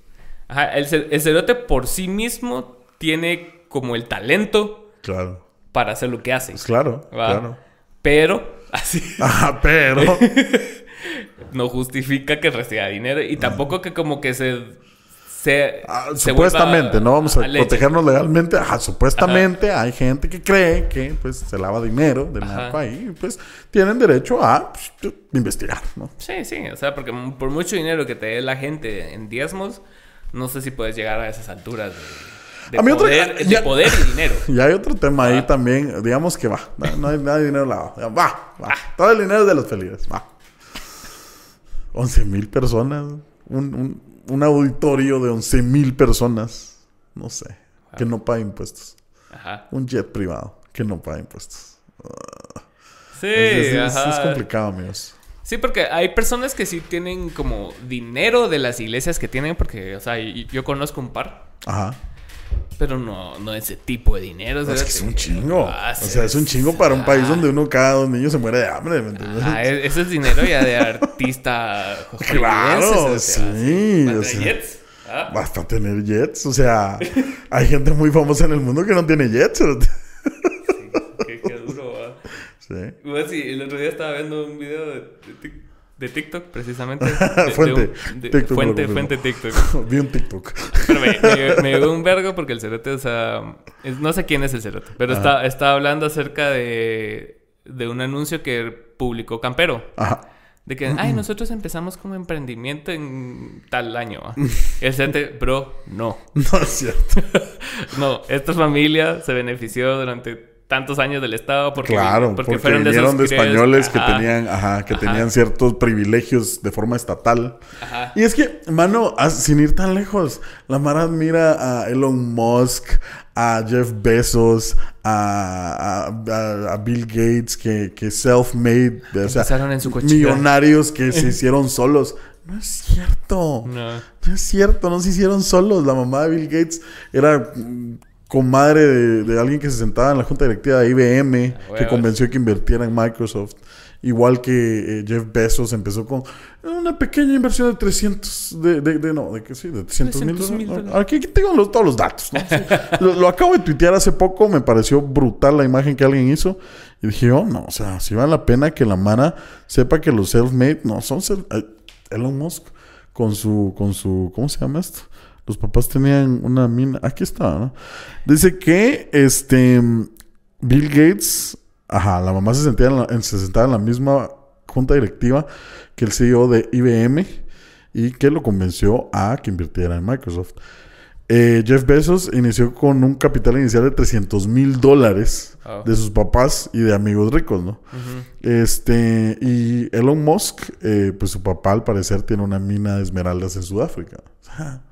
Ajá, el, el cerote por sí mismo tiene como el talento... Claro. Para hacer lo que hace. Pues claro, claro. Pero Así. Ah, pero. no justifica que reciba dinero y tampoco que como que se, se, ah, supuestamente, no vamos a, protegernos legalmente. Ajá, supuestamente hay gente que cree que pues se lava dinero del narco ahí, pues tienen derecho a pues, investigar, ¿no? Sí, sí, o sea, porque por mucho dinero que te dé la gente en diezmos, no sé si puedes llegar a esas alturas de, poder, de poder, y dinero. Y hay otro tema ahí también, digamos que va, no, hay, nada de dinero lavado, va, va, ah. todo el dinero de los felices, va. 11 mil personas, un un auditorio de 11 mil personas, no sé, que no paga impuestos. Ajá. Un jet privado que no paga impuestos. sí, es, complicado, amigos. Sí, porque hay personas que sí tienen como dinero de las iglesias que tienen, porque, o sea, yo conozco un par. Ajá. Pero no, no ese tipo de dinero. es que es un chingo. o sea, es un chingo para un país donde uno cada dos niños se muere de hambre, ¿me entiendes? Ah, ese es dinero ya de artista. claro, sí. O sea, jets. ¿Ah? Basta tener jets. O sea, hay gente muy famosa en el mundo que no tiene jets. qué, qué, duro, ¿va? Sí. Bueno, sí, el otro día estaba viendo un video de, de de TikTok, precisamente. fuente. TikTok fuente, fuente TikTok. Vi un TikTok. Pero me, me, llegó un vergo porque el cerote, o sea... no sé quién es el cerote, pero está, está hablando acerca de, de un anuncio que publicó Campero. Ajá. De que, ay, nosotros empezamos como emprendimiento en tal año. El cerote, bro, no. No es cierto. no, esta familia se benefició durante tantos años del Estado porque, claro, porque, fueron de, de españoles que tenían, ajá, que tenían ciertos privilegios de forma estatal. Ajá. Y es que, mano, sin ir tan lejos, la Mara admira a Elon Musk, a Jeff Bezos, a, a, Bill Gates, que, que self-made, o sea, millonarios que se hicieron solos. No es cierto. No. no. es cierto, no se hicieron solos. La mamá de Bill Gates era comadre de, de, alguien que se sentaba en la junta directiva de IBM, que convenció que invirtiera en Microsoft. Igual que eh, Jeff Bezos empezó con una pequeña inversión de 300, de, de, no, de que sí, de 300 mil dólares. Aquí, tengo todos los datos. lo, acabo de tuitear hace poco, me pareció brutal la imagen que alguien hizo. Y dije, oh, no, o sea, si vale la pena que la mana sepa que los self-made no son eh, Elon Musk con su, con su, ¿cómo se llama esto? Los papás tenían una mina. Aquí está, ¿no? Dice que este Bill Gates, ajá, la mamá se sentaba en la, se sentaba en la misma junta directiva que el CEO de IBM y que lo convenció a que invirtiera en Microsoft. Eh, Jeff Bezos inició con un capital inicial de 300 mil dólares ah. de sus papás y de amigos ricos, ¿no? Este, y Elon Musk, eh, pues su papá al parecer tiene una mina de esmeraldas en Sudáfrica.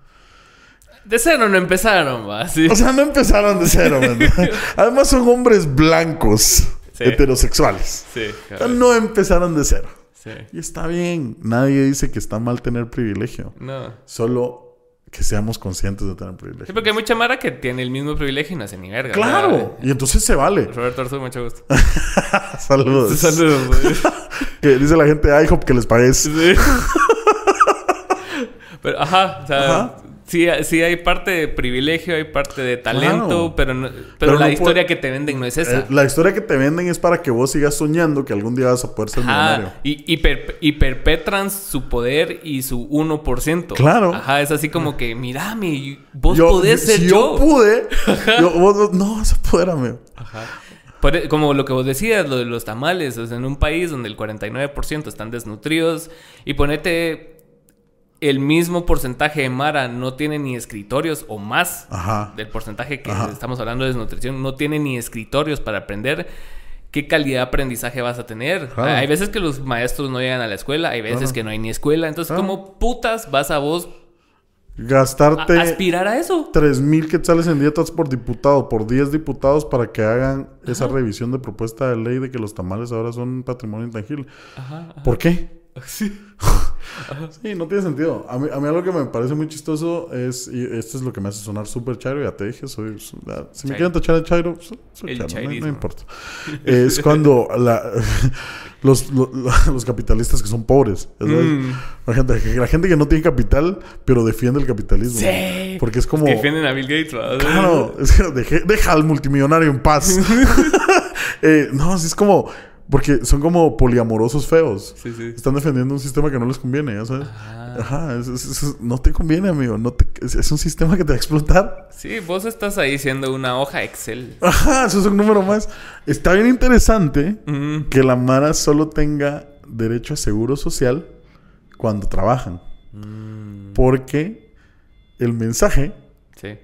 De cero no empezaron, ¿va? O sea, no empezaron de cero, Además son hombres blancos, heterosexuales. Sí, no empezaron de cero. Sí. Y está bien. Nadie dice que está mal tener privilegio. No. Solo que seamos conscientes de tener privilegio. Sí, porque hay mucha mara que tiene el mismo privilegio y no hace ni verga. Claro. Y entonces se vale. Roberto Arzu, mucho gusto. Saludos. Saludos. que dice la gente de IHOP que les pagues. Sí. Pero, ajá, o sea, Sí, sí hay parte de privilegio, hay parte de talento, pero, pero, la historia que te venden no es esa. Eh, la historia que te venden es para que vos sigas soñando que algún día vas a poder ser millonario. Y, y, perpetran su poder y su 1%. Claro. Ajá, es así como que, mírame, vos podés ser si yo. pude, yo, vos no vas a poder, amigo. Ajá. E, como lo que vos decías, lo de los tamales, o sea, en un país donde el 49% están desnutridos y ponete el mismo porcentaje de Mara no tiene ni escritorios o más del porcentaje que estamos hablando de desnutrición, no tiene ni escritorios para aprender. ¿Qué calidad de aprendizaje vas a tener? Hay veces que los maestros no llegan a la escuela, hay veces que no hay ni escuela. Entonces, ¿cómo putas vas a vos gastarte aspirar a eso. 3 mil quetzales en dietas por diputado, por 10 diputados para que hagan esa revisión de propuesta de ley de que los tamales ahora son patrimonio intangible. ¿Por qué? Sí. sí, no tiene sentido. A mí, a mí, algo que me parece muy chistoso es, y esto es lo que me hace sonar súper chairo, ya te dije, soy, si me quieren tachar de chairo, soy chairo, no, importa. es cuando la, los, los, capitalistas que son pobres, mm. la, gente, la gente que no tiene capital, pero defiende el capitalismo. Sí. Porque es como... que defienden a Bill Gates, ¿verdad? Claro, es que deja al multimillonario en paz. eh, no, es como Porque son como poliamorosos feos. Sí, sí. Están defendiendo un sistema que no les conviene, ya sabes. Ajá, no te conviene, amigo. No te, es, un sistema que te va a explotar. Sí, vos estás ahí siendo una hoja Excel. Ajá, eso es un número más. Está bien interesante que la Mara solo tenga derecho a seguro social cuando trabajan. Mm. Porque el mensaje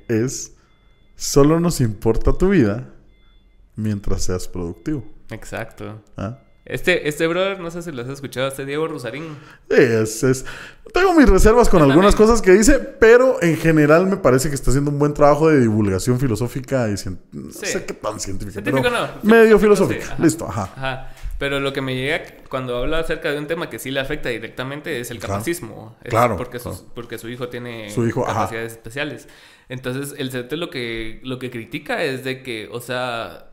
es, solo nos importa tu vida mientras seas productivo. Exacto. ¿Ah? Este, este brother, no sé si lo has escuchado, este Diego Rosarín. Es, es, tengo mis reservas con algunas cosas que dice, pero en general me parece que está haciendo un buen trabajo de divulgación filosófica y no sé qué tan científica. Científico no. Medio filosófica. Listo, ajá. ajá. Pero lo que me llega cuando habla acerca de un tema que sí le afecta directamente es el capacismo. Claro. porque, Su, porque su hijo tiene capacidades especiales. Entonces, el CT lo que, lo que critica es de que, o sea,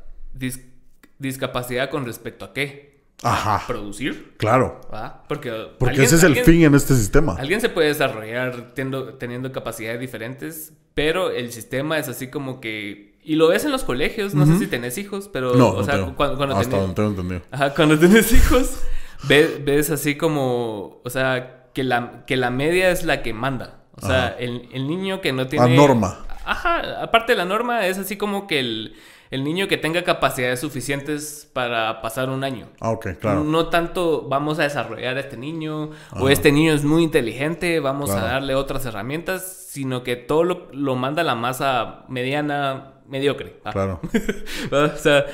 discapacidad con respecto a qué. Ajá. producir. Claro. Porque, Porque ese es el fin en este sistema. Alguien se puede desarrollar teniendo, teniendo capacidades diferentes, pero el sistema es así como que y lo ves en los colegios, no sé si tenés hijos, pero... No, o sea, cuando, cuando Hasta tenés, tengo Ajá, cuando tenés hijos, ves, ves, así como... O sea, que la, que la media es la que manda. O sea, el, el, niño que no tiene... La norma. Ajá, aparte de la norma, es así como que el el niño que tenga capacidades suficientes para pasar un año. Ah, ok, claro. No tanto vamos a desarrollar a este niño o este niño es muy inteligente, vamos a darle otras herramientas, sino que todo lo, manda la masa mediana, mediocre. Ah. Claro. o sea,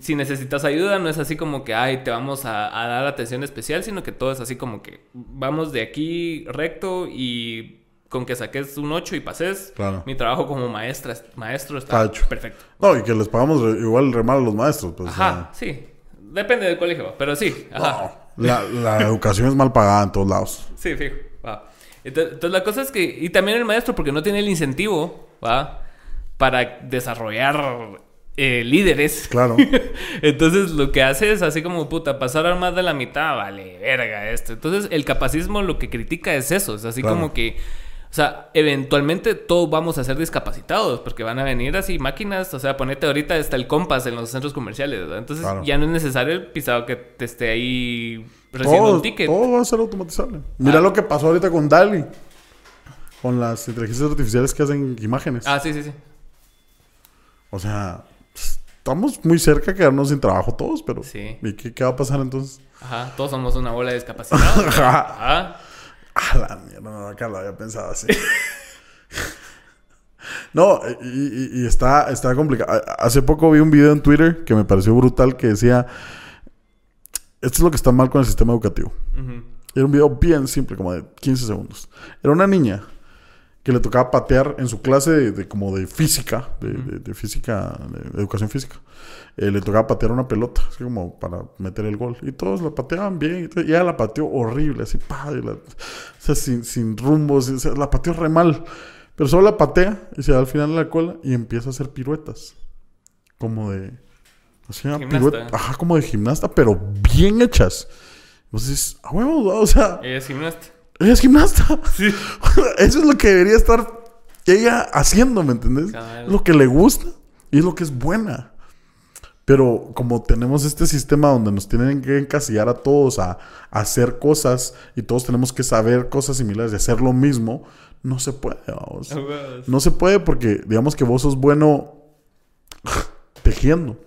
si necesitas ayuda, no es así como que, ay, te vamos a, a dar atención especial, sino que todo es así como que vamos de aquí recto y con que saques un 8 y pases, mi trabajo como maestra, maestro está, perfecto. No, y que les pagamos igual re mal a los maestros. Pues, ajá, sí. Depende del colegio, pero sí. Ajá. la, la educación es mal pagada en todos lados. Sí, fijo. Entonces, la cosa es que... Y también el maestro, porque no tiene el incentivo, ¿va? Para desarrollar eh, líderes. Claro. Entonces lo que hace es así como puta, pasar a más de la mitad, vale, verga esto. Entonces el capacismo lo que critica es eso, es así como que o sea, eventualmente todos vamos a ser discapacitados porque van a venir así máquinas. O sea, ponete ahorita está el compás en los centros comerciales. ¿verdad? Entonces ya no es necesario el pisado que te esté ahí recibiendo un ticket. Todo va a ser automatizable. Mira ah. lo que pasó ahorita con DALI. Con las inteligencias artificiales que hacen imágenes. Ah, sí, sí, sí. O sea, estamos muy cerca de quedarnos sin trabajo todos, pero. Sí. ¿Y qué, qué va a pasar entonces? Ajá, todos somos una bola de discapacitados. Ajá. Ah, la mierda, no, acá lo había pensado así. no, y, está, está complicado. Hace poco vi un video en Twitter que me pareció brutal que decía: Esto es lo que está mal con el sistema educativo. Era un video bien simple, como de 15 segundos. Era una niña que le tocaba patear en su clase de, como de física, de, física, de educación física. Eh, le tocaba patear una pelota, así como para meter el gol. Y todos la pateaban bien. Y, ella la pateó horrible, así, pa, o sea, sin, sin rumbos, la pateó re mal. Pero solo la patea y se da al final de la cola y empieza a hacer piruetas. Como de. Así, pirueta, ajá, como de gimnasta, pero bien hechas. Entonces, a huevo, o sea. Ella es gimnasta. Ella es gimnasta. Sí. Eso es lo que debería estar ella haciendo, ¿me entendés? Lo que le gusta y es lo que es buena. Pero como tenemos este sistema donde nos tienen que encasillar a todos a, hacer cosas y todos tenemos que saber cosas similares y hacer lo mismo, no se puede. No se puede porque digamos que vos sos bueno tejiendo.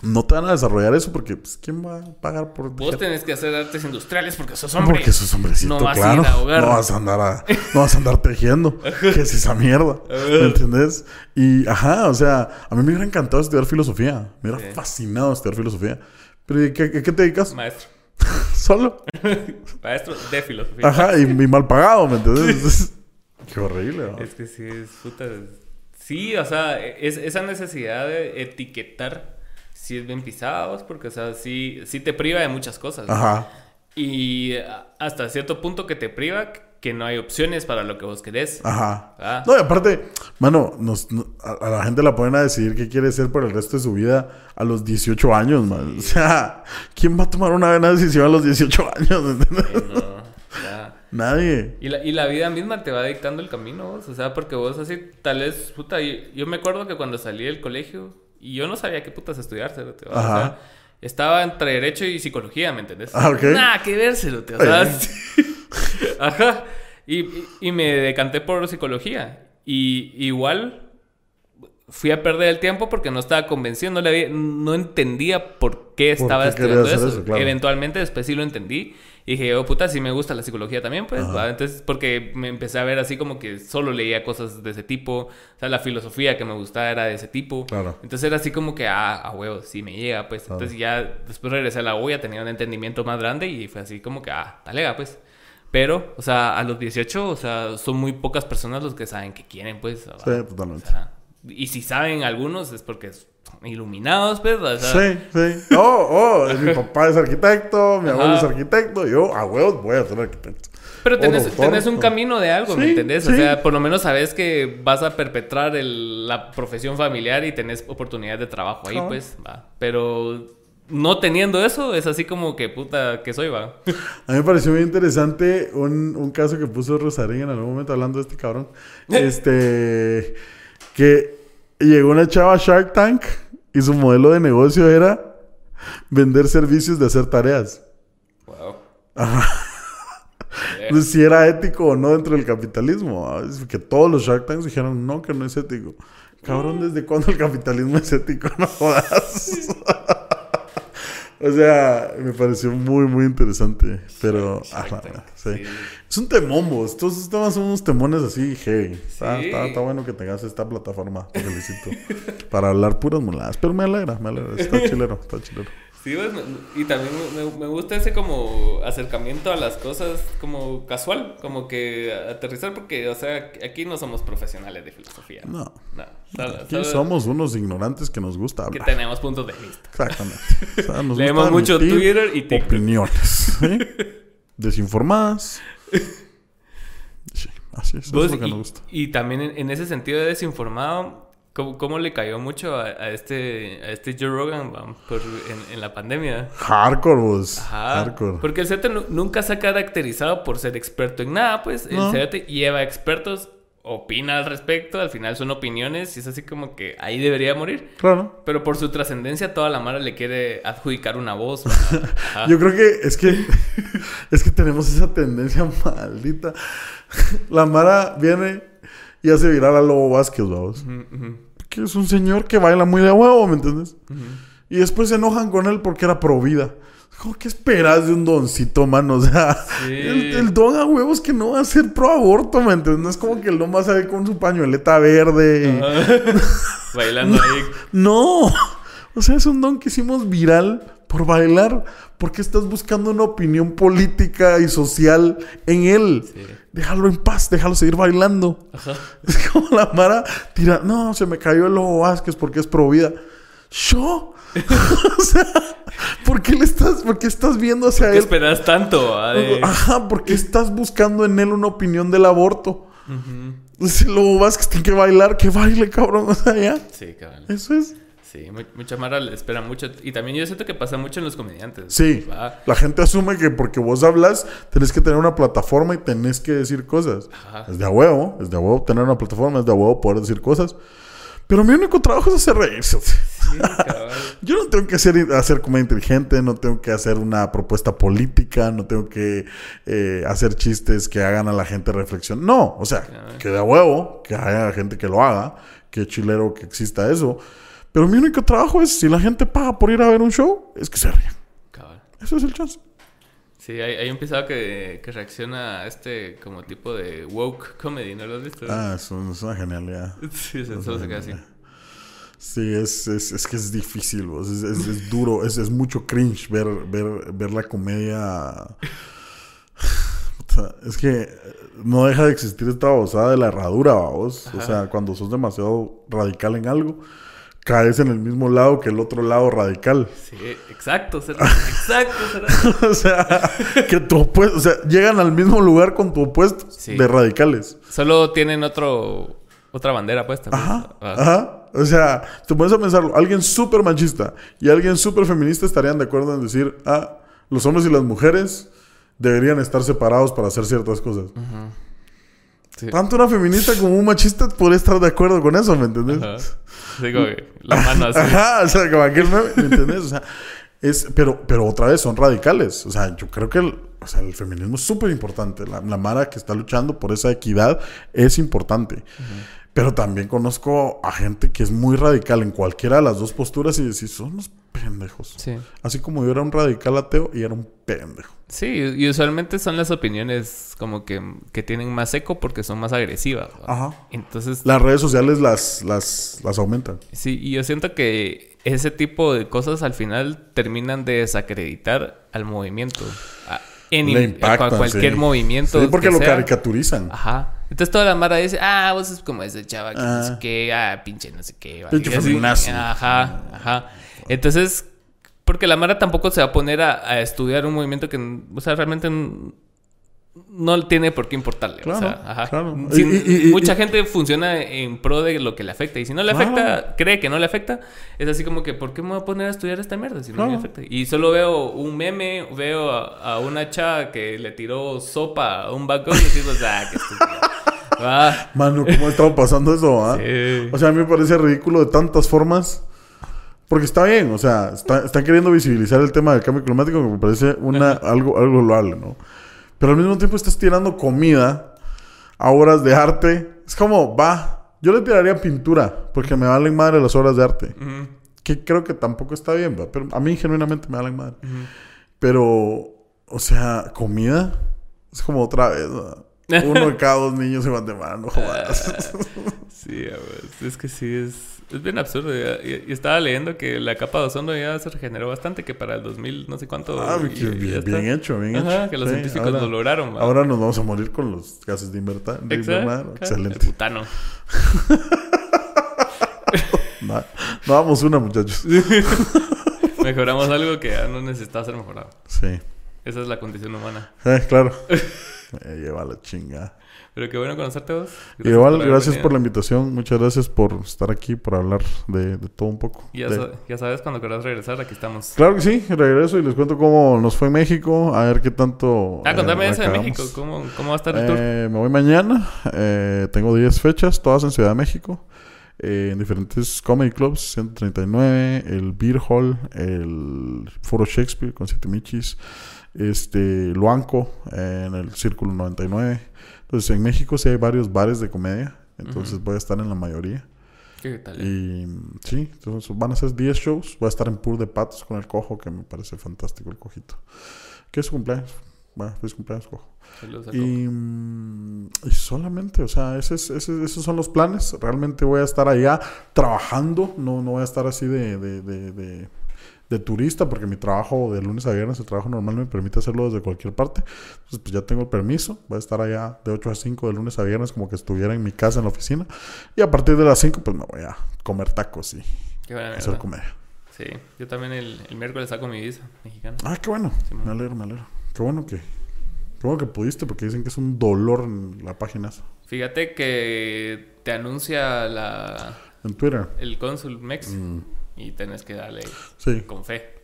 No te van a desarrollar eso porque pues, ¿quién va a pagar por Vos tenés que hacer artes industriales porque sos hombre. Porque sos hombrecito, no vas claro. A ir a ahogar. No vas a andar a, no vas a andar tejiendo. ¿Qué es esa mierda? ¿Me entendés? Y ajá, o sea, a mí me hubiera encantado estudiar filosofía. Me hubiera fascinado estudiar filosofía. Pero ¿qué, qué, te dedicas? Maestro. ¿Solo? Maestro de filosofía. Ajá, y, mal pagado, ¿me entendés? qué horrible. Es que sí, es puta. Sí, o sea, es, esa necesidad de etiquetar sí es bien pisados, porque, o sea, sí, sí te priva de muchas cosas. Ajá. Y hasta cierto punto que te priva que no hay opciones para lo que vos querés. Ajá. Ah. No, y aparte, mano, nos, a, la gente la ponen a decidir qué quiere ser por el resto de su vida a los 18 años, man. O sea, ¿quién va a tomar una buena decisión a los 18 años? no, Nadie. Y la, y la vida misma te va dictando el camino, O sea, porque vos así, tal vez, puta, yo me acuerdo que cuando salí del colegio, y yo no sabía qué putas estudiar, O sea, estaba entre derecho y psicología, ¿me entendés? Ah, ok. Nada que vérselo, tío. O sea, sí. Ajá. Y, y me decanté por psicología. Y igual fui a perder el tiempo porque no estaba convencido, no, le había- no entendía por qué estaba qué estudiando eso. eso, claro. Eventualmente después sí lo entendí. Y dije, oh puta, sí me gusta la psicología también, pues. ¿va? Entonces, porque me empecé a ver así como que solo leía cosas de ese tipo. O sea, la filosofía que me gustaba era de ese tipo. Claro. Entonces era así como que, ah, a huevo, sí me llega, pues. Entonces ya después regresé a la U, ya tenía un entendimiento más grande y fue así como que, ah, talega, pues. Pero, o sea, a los 18, o sea, son muy pocas personas los que saben que quieren, pues. ¿va? Sí, totalmente. O sea, y si saben algunos es porque iluminados, pues. O sea, Sí, sí. Oh, oh, mi papá es arquitecto, mi abuelo es arquitecto, yo a huevos voy a ser arquitecto. Pero tenés, doctor, tenés un camino de algo, ¿me Sí, entendés? O sea, por lo menos sabes que vas a perpetrar el- la profesión familiar y tenés oportunidades de trabajo ahí, Claro. pues, va. Pero no teniendo eso, es así como que puta que soy, va. A mí me pareció muy interesante un, un caso que puso Rosarín en algún momento hablando de este cabrón. Este. Que llegó una chava Shark Tank y su modelo de negocio era vender servicios de hacer tareas. Wow. Pues si era ético o no dentro del capitalismo. que todos los Shark Tanks dijeron no, que no es ético. Cabrón, ¿desde cuándo el capitalismo es ético? No jodas. o sea, me pareció muy, muy interesante. Pero, ajá, sí. Es un temón, vos. Todos estos temas son unos temones así, heavy. Está, Sí. está- está bueno que tengas esta plataforma, te felicito. para hablar puras muladas. Pero me alegra, me alegra. Está chilero, está chilero. Sí, pues, y también me, me gusta ese como acercamiento a las cosas como casual, como que aterrizar, porque, o sea, aquí no somos profesionales de filosofía. No. No. Solo- Aquí solo somos unos ignorantes que nos gusta que hablar. tenemos puntos de vista. Exactamente. O sea, nos Leemos gusta mucho Twitter y TikTok. Opiniones. ¿sí? Desinformadas. Sí, así es. Eso es lo que y, nos gusta. y también en, en ese sentido de desinformado, ¿cómo, cómo le cayó mucho a, a este, a este Joe Rogan por- en, en la pandemia? Hardcore, vos. Ajá. Hardcore. Porque el CETE nu- nunca se ha caracterizado por ser experto en nada, pues. El No. CETE lleva expertos, opina al respecto, al final son opiniones y es así como que ahí debería morir. Claro. Pero por su trascendencia, toda la mara le quiere adjudicar una voz. Yo creo que es que es que tenemos esa tendencia maldita. La Mara viene y hace viral a Lobo Vázquez, vamos. Ujú, Que es un señor que baila muy de huevo, ¿me entiendes? Y después se enojan con él porque era pro vida. ¿Cómo que esperas de un doncito, mano? O sea, Sí. el, el don a huevos que no va a ser pro aborto, ¿me entiendes? No es como que el don va a salir con su pañueleta verde. Bailando ahí. No. O sea, es un don que hicimos viral por bailar. Porque estás buscando una opinión política y social en él. Sí. Déjalo en paz, déjalo seguir bailando. Ajá. Es como la Mara tira, no, se me cayó el Lobo Vázquez porque es pro vida. ¿Yo? o sea, ¿por qué le estás, por qué estás viendo hacia ¿Qué él? esperas tanto? ah, de- Ajá, porque estás buscando en él una opinión del aborto. Si el Lobo Vázquez tiene que bailar, que baile, cabrón. O sea, ya. Sí, cabrón. Eso es. Sí, mu- mucha mara le espera mucho. Y también yo siento que pasa mucho en los comediantes. Sí. ¿va? La gente asume que porque vos hablas, tenés que tener una plataforma y tenés que decir cosas. Ajá. Es de a huevo, es de a huevo tener una plataforma, es de a huevo poder decir cosas. Pero mi único trabajo es hacer reírse. Yo no tengo que hacer, hacer comedia inteligente, no tengo que hacer una propuesta política, no tengo que eh, hacer chistes que hagan a la gente reflexionar. No, o sea, Claro. que de huevo, que haya gente que lo haga, que chilero que exista eso. Pero mi único trabajo es, si la gente paga por ir a ver un show, es que se ríen. Cabrón. Eso es el chance. Sí, hay, hay un pisado que, que reacciona a este como tipo de woke comedy, ¿no lo has visto? Ah, eso es una genialidad. Sí, solo se queda así. Sí, es, es, es que es difícil, es, es- es duro, es, es mucho cringe ver, ver, ver la comedia. Es que no deja de existir esta babosada de la herradura, vos. O sea, cuando sos demasiado radical en algo, caes en el mismo lado que el otro lado radical. Sí, exacto, será. Exacto, será. o sea, que tu opuesto, o sea, llegan al mismo lugar con tu opuesto Sí. de radicales. Solo tienen otro otra bandera puesta. pues. Ajá, Ah. ajá. O sea, te pones a pensarlo, alguien súper machista y alguien súper feminista estarían de acuerdo en decir, ah, los hombres y las mujeres deberían estar separados para hacer ciertas cosas. Sí. Tanto una feminista como un machista podría estar de acuerdo con eso, ¿me entendés? Digo, la mano así. Ajá, o sea, como aquel meme, ¿me entendés? O sea, Es, pero, pero otra vez son radicales. O sea, yo creo que el, o sea, el feminismo es súper importante. La, la, Mara que está luchando por esa equidad es importante. Pero también conozco a gente que es muy radical en cualquiera de las dos posturas y decís, son unos pendejos. Sí. Así como yo era un radical ateo y era un pendejo. Sí, y usualmente son las opiniones como que, que tienen más eco porque son más agresivas. Ajá. Entonces... Las redes sociales las, las, las aumentan. Sí, y yo siento que ese tipo de cosas al final terminan de desacreditar al movimiento. En, impactan, cualquier movimiento. Sí, porque lo caricaturizan. Ajá. Entonces toda la mara dice, ah, vos es como ese chava que no sé ah. qué, ah, pinche no sé qué. Pinche Ajá, ajá. Entonces, porque la Mara tampoco se va a poner a, estudiar un movimiento que, o sea, realmente no tiene por qué importarle. o sea, ajá. mucha gente funciona en pro de lo que le afecta. Y si no le afecta, cree que no le afecta, es así como que, ¿por qué me voy a poner a estudiar esta mierda si no me afecta? Y solo veo un meme, veo a, una chava que le tiró sopa a un balcón y digo, ah, qué estúpido. Mano, ¿cómo ha estado pasando eso? Ah? O sea, a mí me parece ridículo de tantas formas. Porque está bien, o sea, están queriendo visibilizar el tema del cambio climático, que me parece una, algo, algo loable, ¿no? Pero al mismo tiempo estás tirando comida a horas de arte. Es como, va, yo le tiraría pintura, porque me valen madre las horas de arte. Que creo que tampoco está bien, ¿va? pero a mí genuinamente me valen madre. Pero, o sea, comida es como otra vez, Uno de cada dos niños se van de mano, jodas. sí, es que sí es es bien absurdo. Y, estaba leyendo que la capa de ozono ya se regeneró bastante, que para el 2000 no sé cuánto. Ah, bien, hecho, bien hecho. que los científicos lo lograron. Ahora nos vamos a morir con los gases de invernadero. Excelente. El putano. no, damos una, muchachos. Mejoramos algo que ya no necesita ser mejorado. Sí. Esa es la condición humana. Eh, claro. Me lleva la chingada. Pero qué bueno conocerte vos. Igual, gracias por la invitación. Muchas gracias por estar aquí, por hablar de, todo un poco. Ya, ya sabes, cuando quieras regresar, aquí estamos. Claro que sí, regreso y les cuento cómo nos fue en México, a ver qué tanto... Ah, contame eh, eso de México, ¿Cómo, ¿cómo, va a estar el tour? Eh, me voy mañana, eh, tengo 10 fechas, todas en Ciudad de México. Eh, en diferentes comedy clubs, 139, el Beer Hall, el Foro Shakespeare con Siete Michis, este, Luanco en el Círculo 99, entonces, en México sí hay varios bares de comedia. Entonces, voy a estar en la mayoría. ¿Qué tal? Y sí, entonces van a ser 10 shows. Voy a estar en Pur de Patos con el cojo, que me parece fantástico el cojito. ¿Qué es su cumpleaños? Bueno, feliz cumpleaños, cojo. Y, y, solamente, o sea, ese esos son los planes. Realmente voy a estar allá trabajando. No, no voy a estar así de, de de turista, porque mi trabajo de lunes a viernes, el trabajo normal me permite hacerlo desde cualquier parte. Entonces, pues ya tengo el permiso. Voy a estar allá de 8 a 5 de lunes a viernes, como que estuviera en mi casa, en la oficina. Y a partir de las 5, pues me voy a comer tacos y hacer comedia. Sí, yo también el, miércoles saco mi visa mexicana. Ah, qué bueno. me alegro, me alegro. Qué bueno que, qué bueno que pudiste, porque dicen que es un dolor en la página. Fíjate que te anuncia la... En Twitter. El cónsul Mex. Mm y tenés que darle con fe.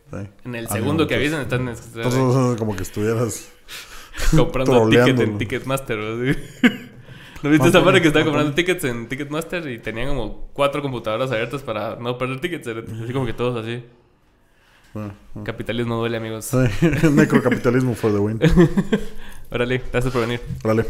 En el segundo que avisen están... Entonces, como que estuvieras... comprando tickets en Ticketmaster. ¿No viste esa madre que estaba comprando tickets en Ticketmaster y tenían como cuatro computadoras abiertas para no perder tickets? Así como que todos así. Capitalismo duele, amigos. Necrocapitalismo for the win. Órale, gracias por venir. Órale.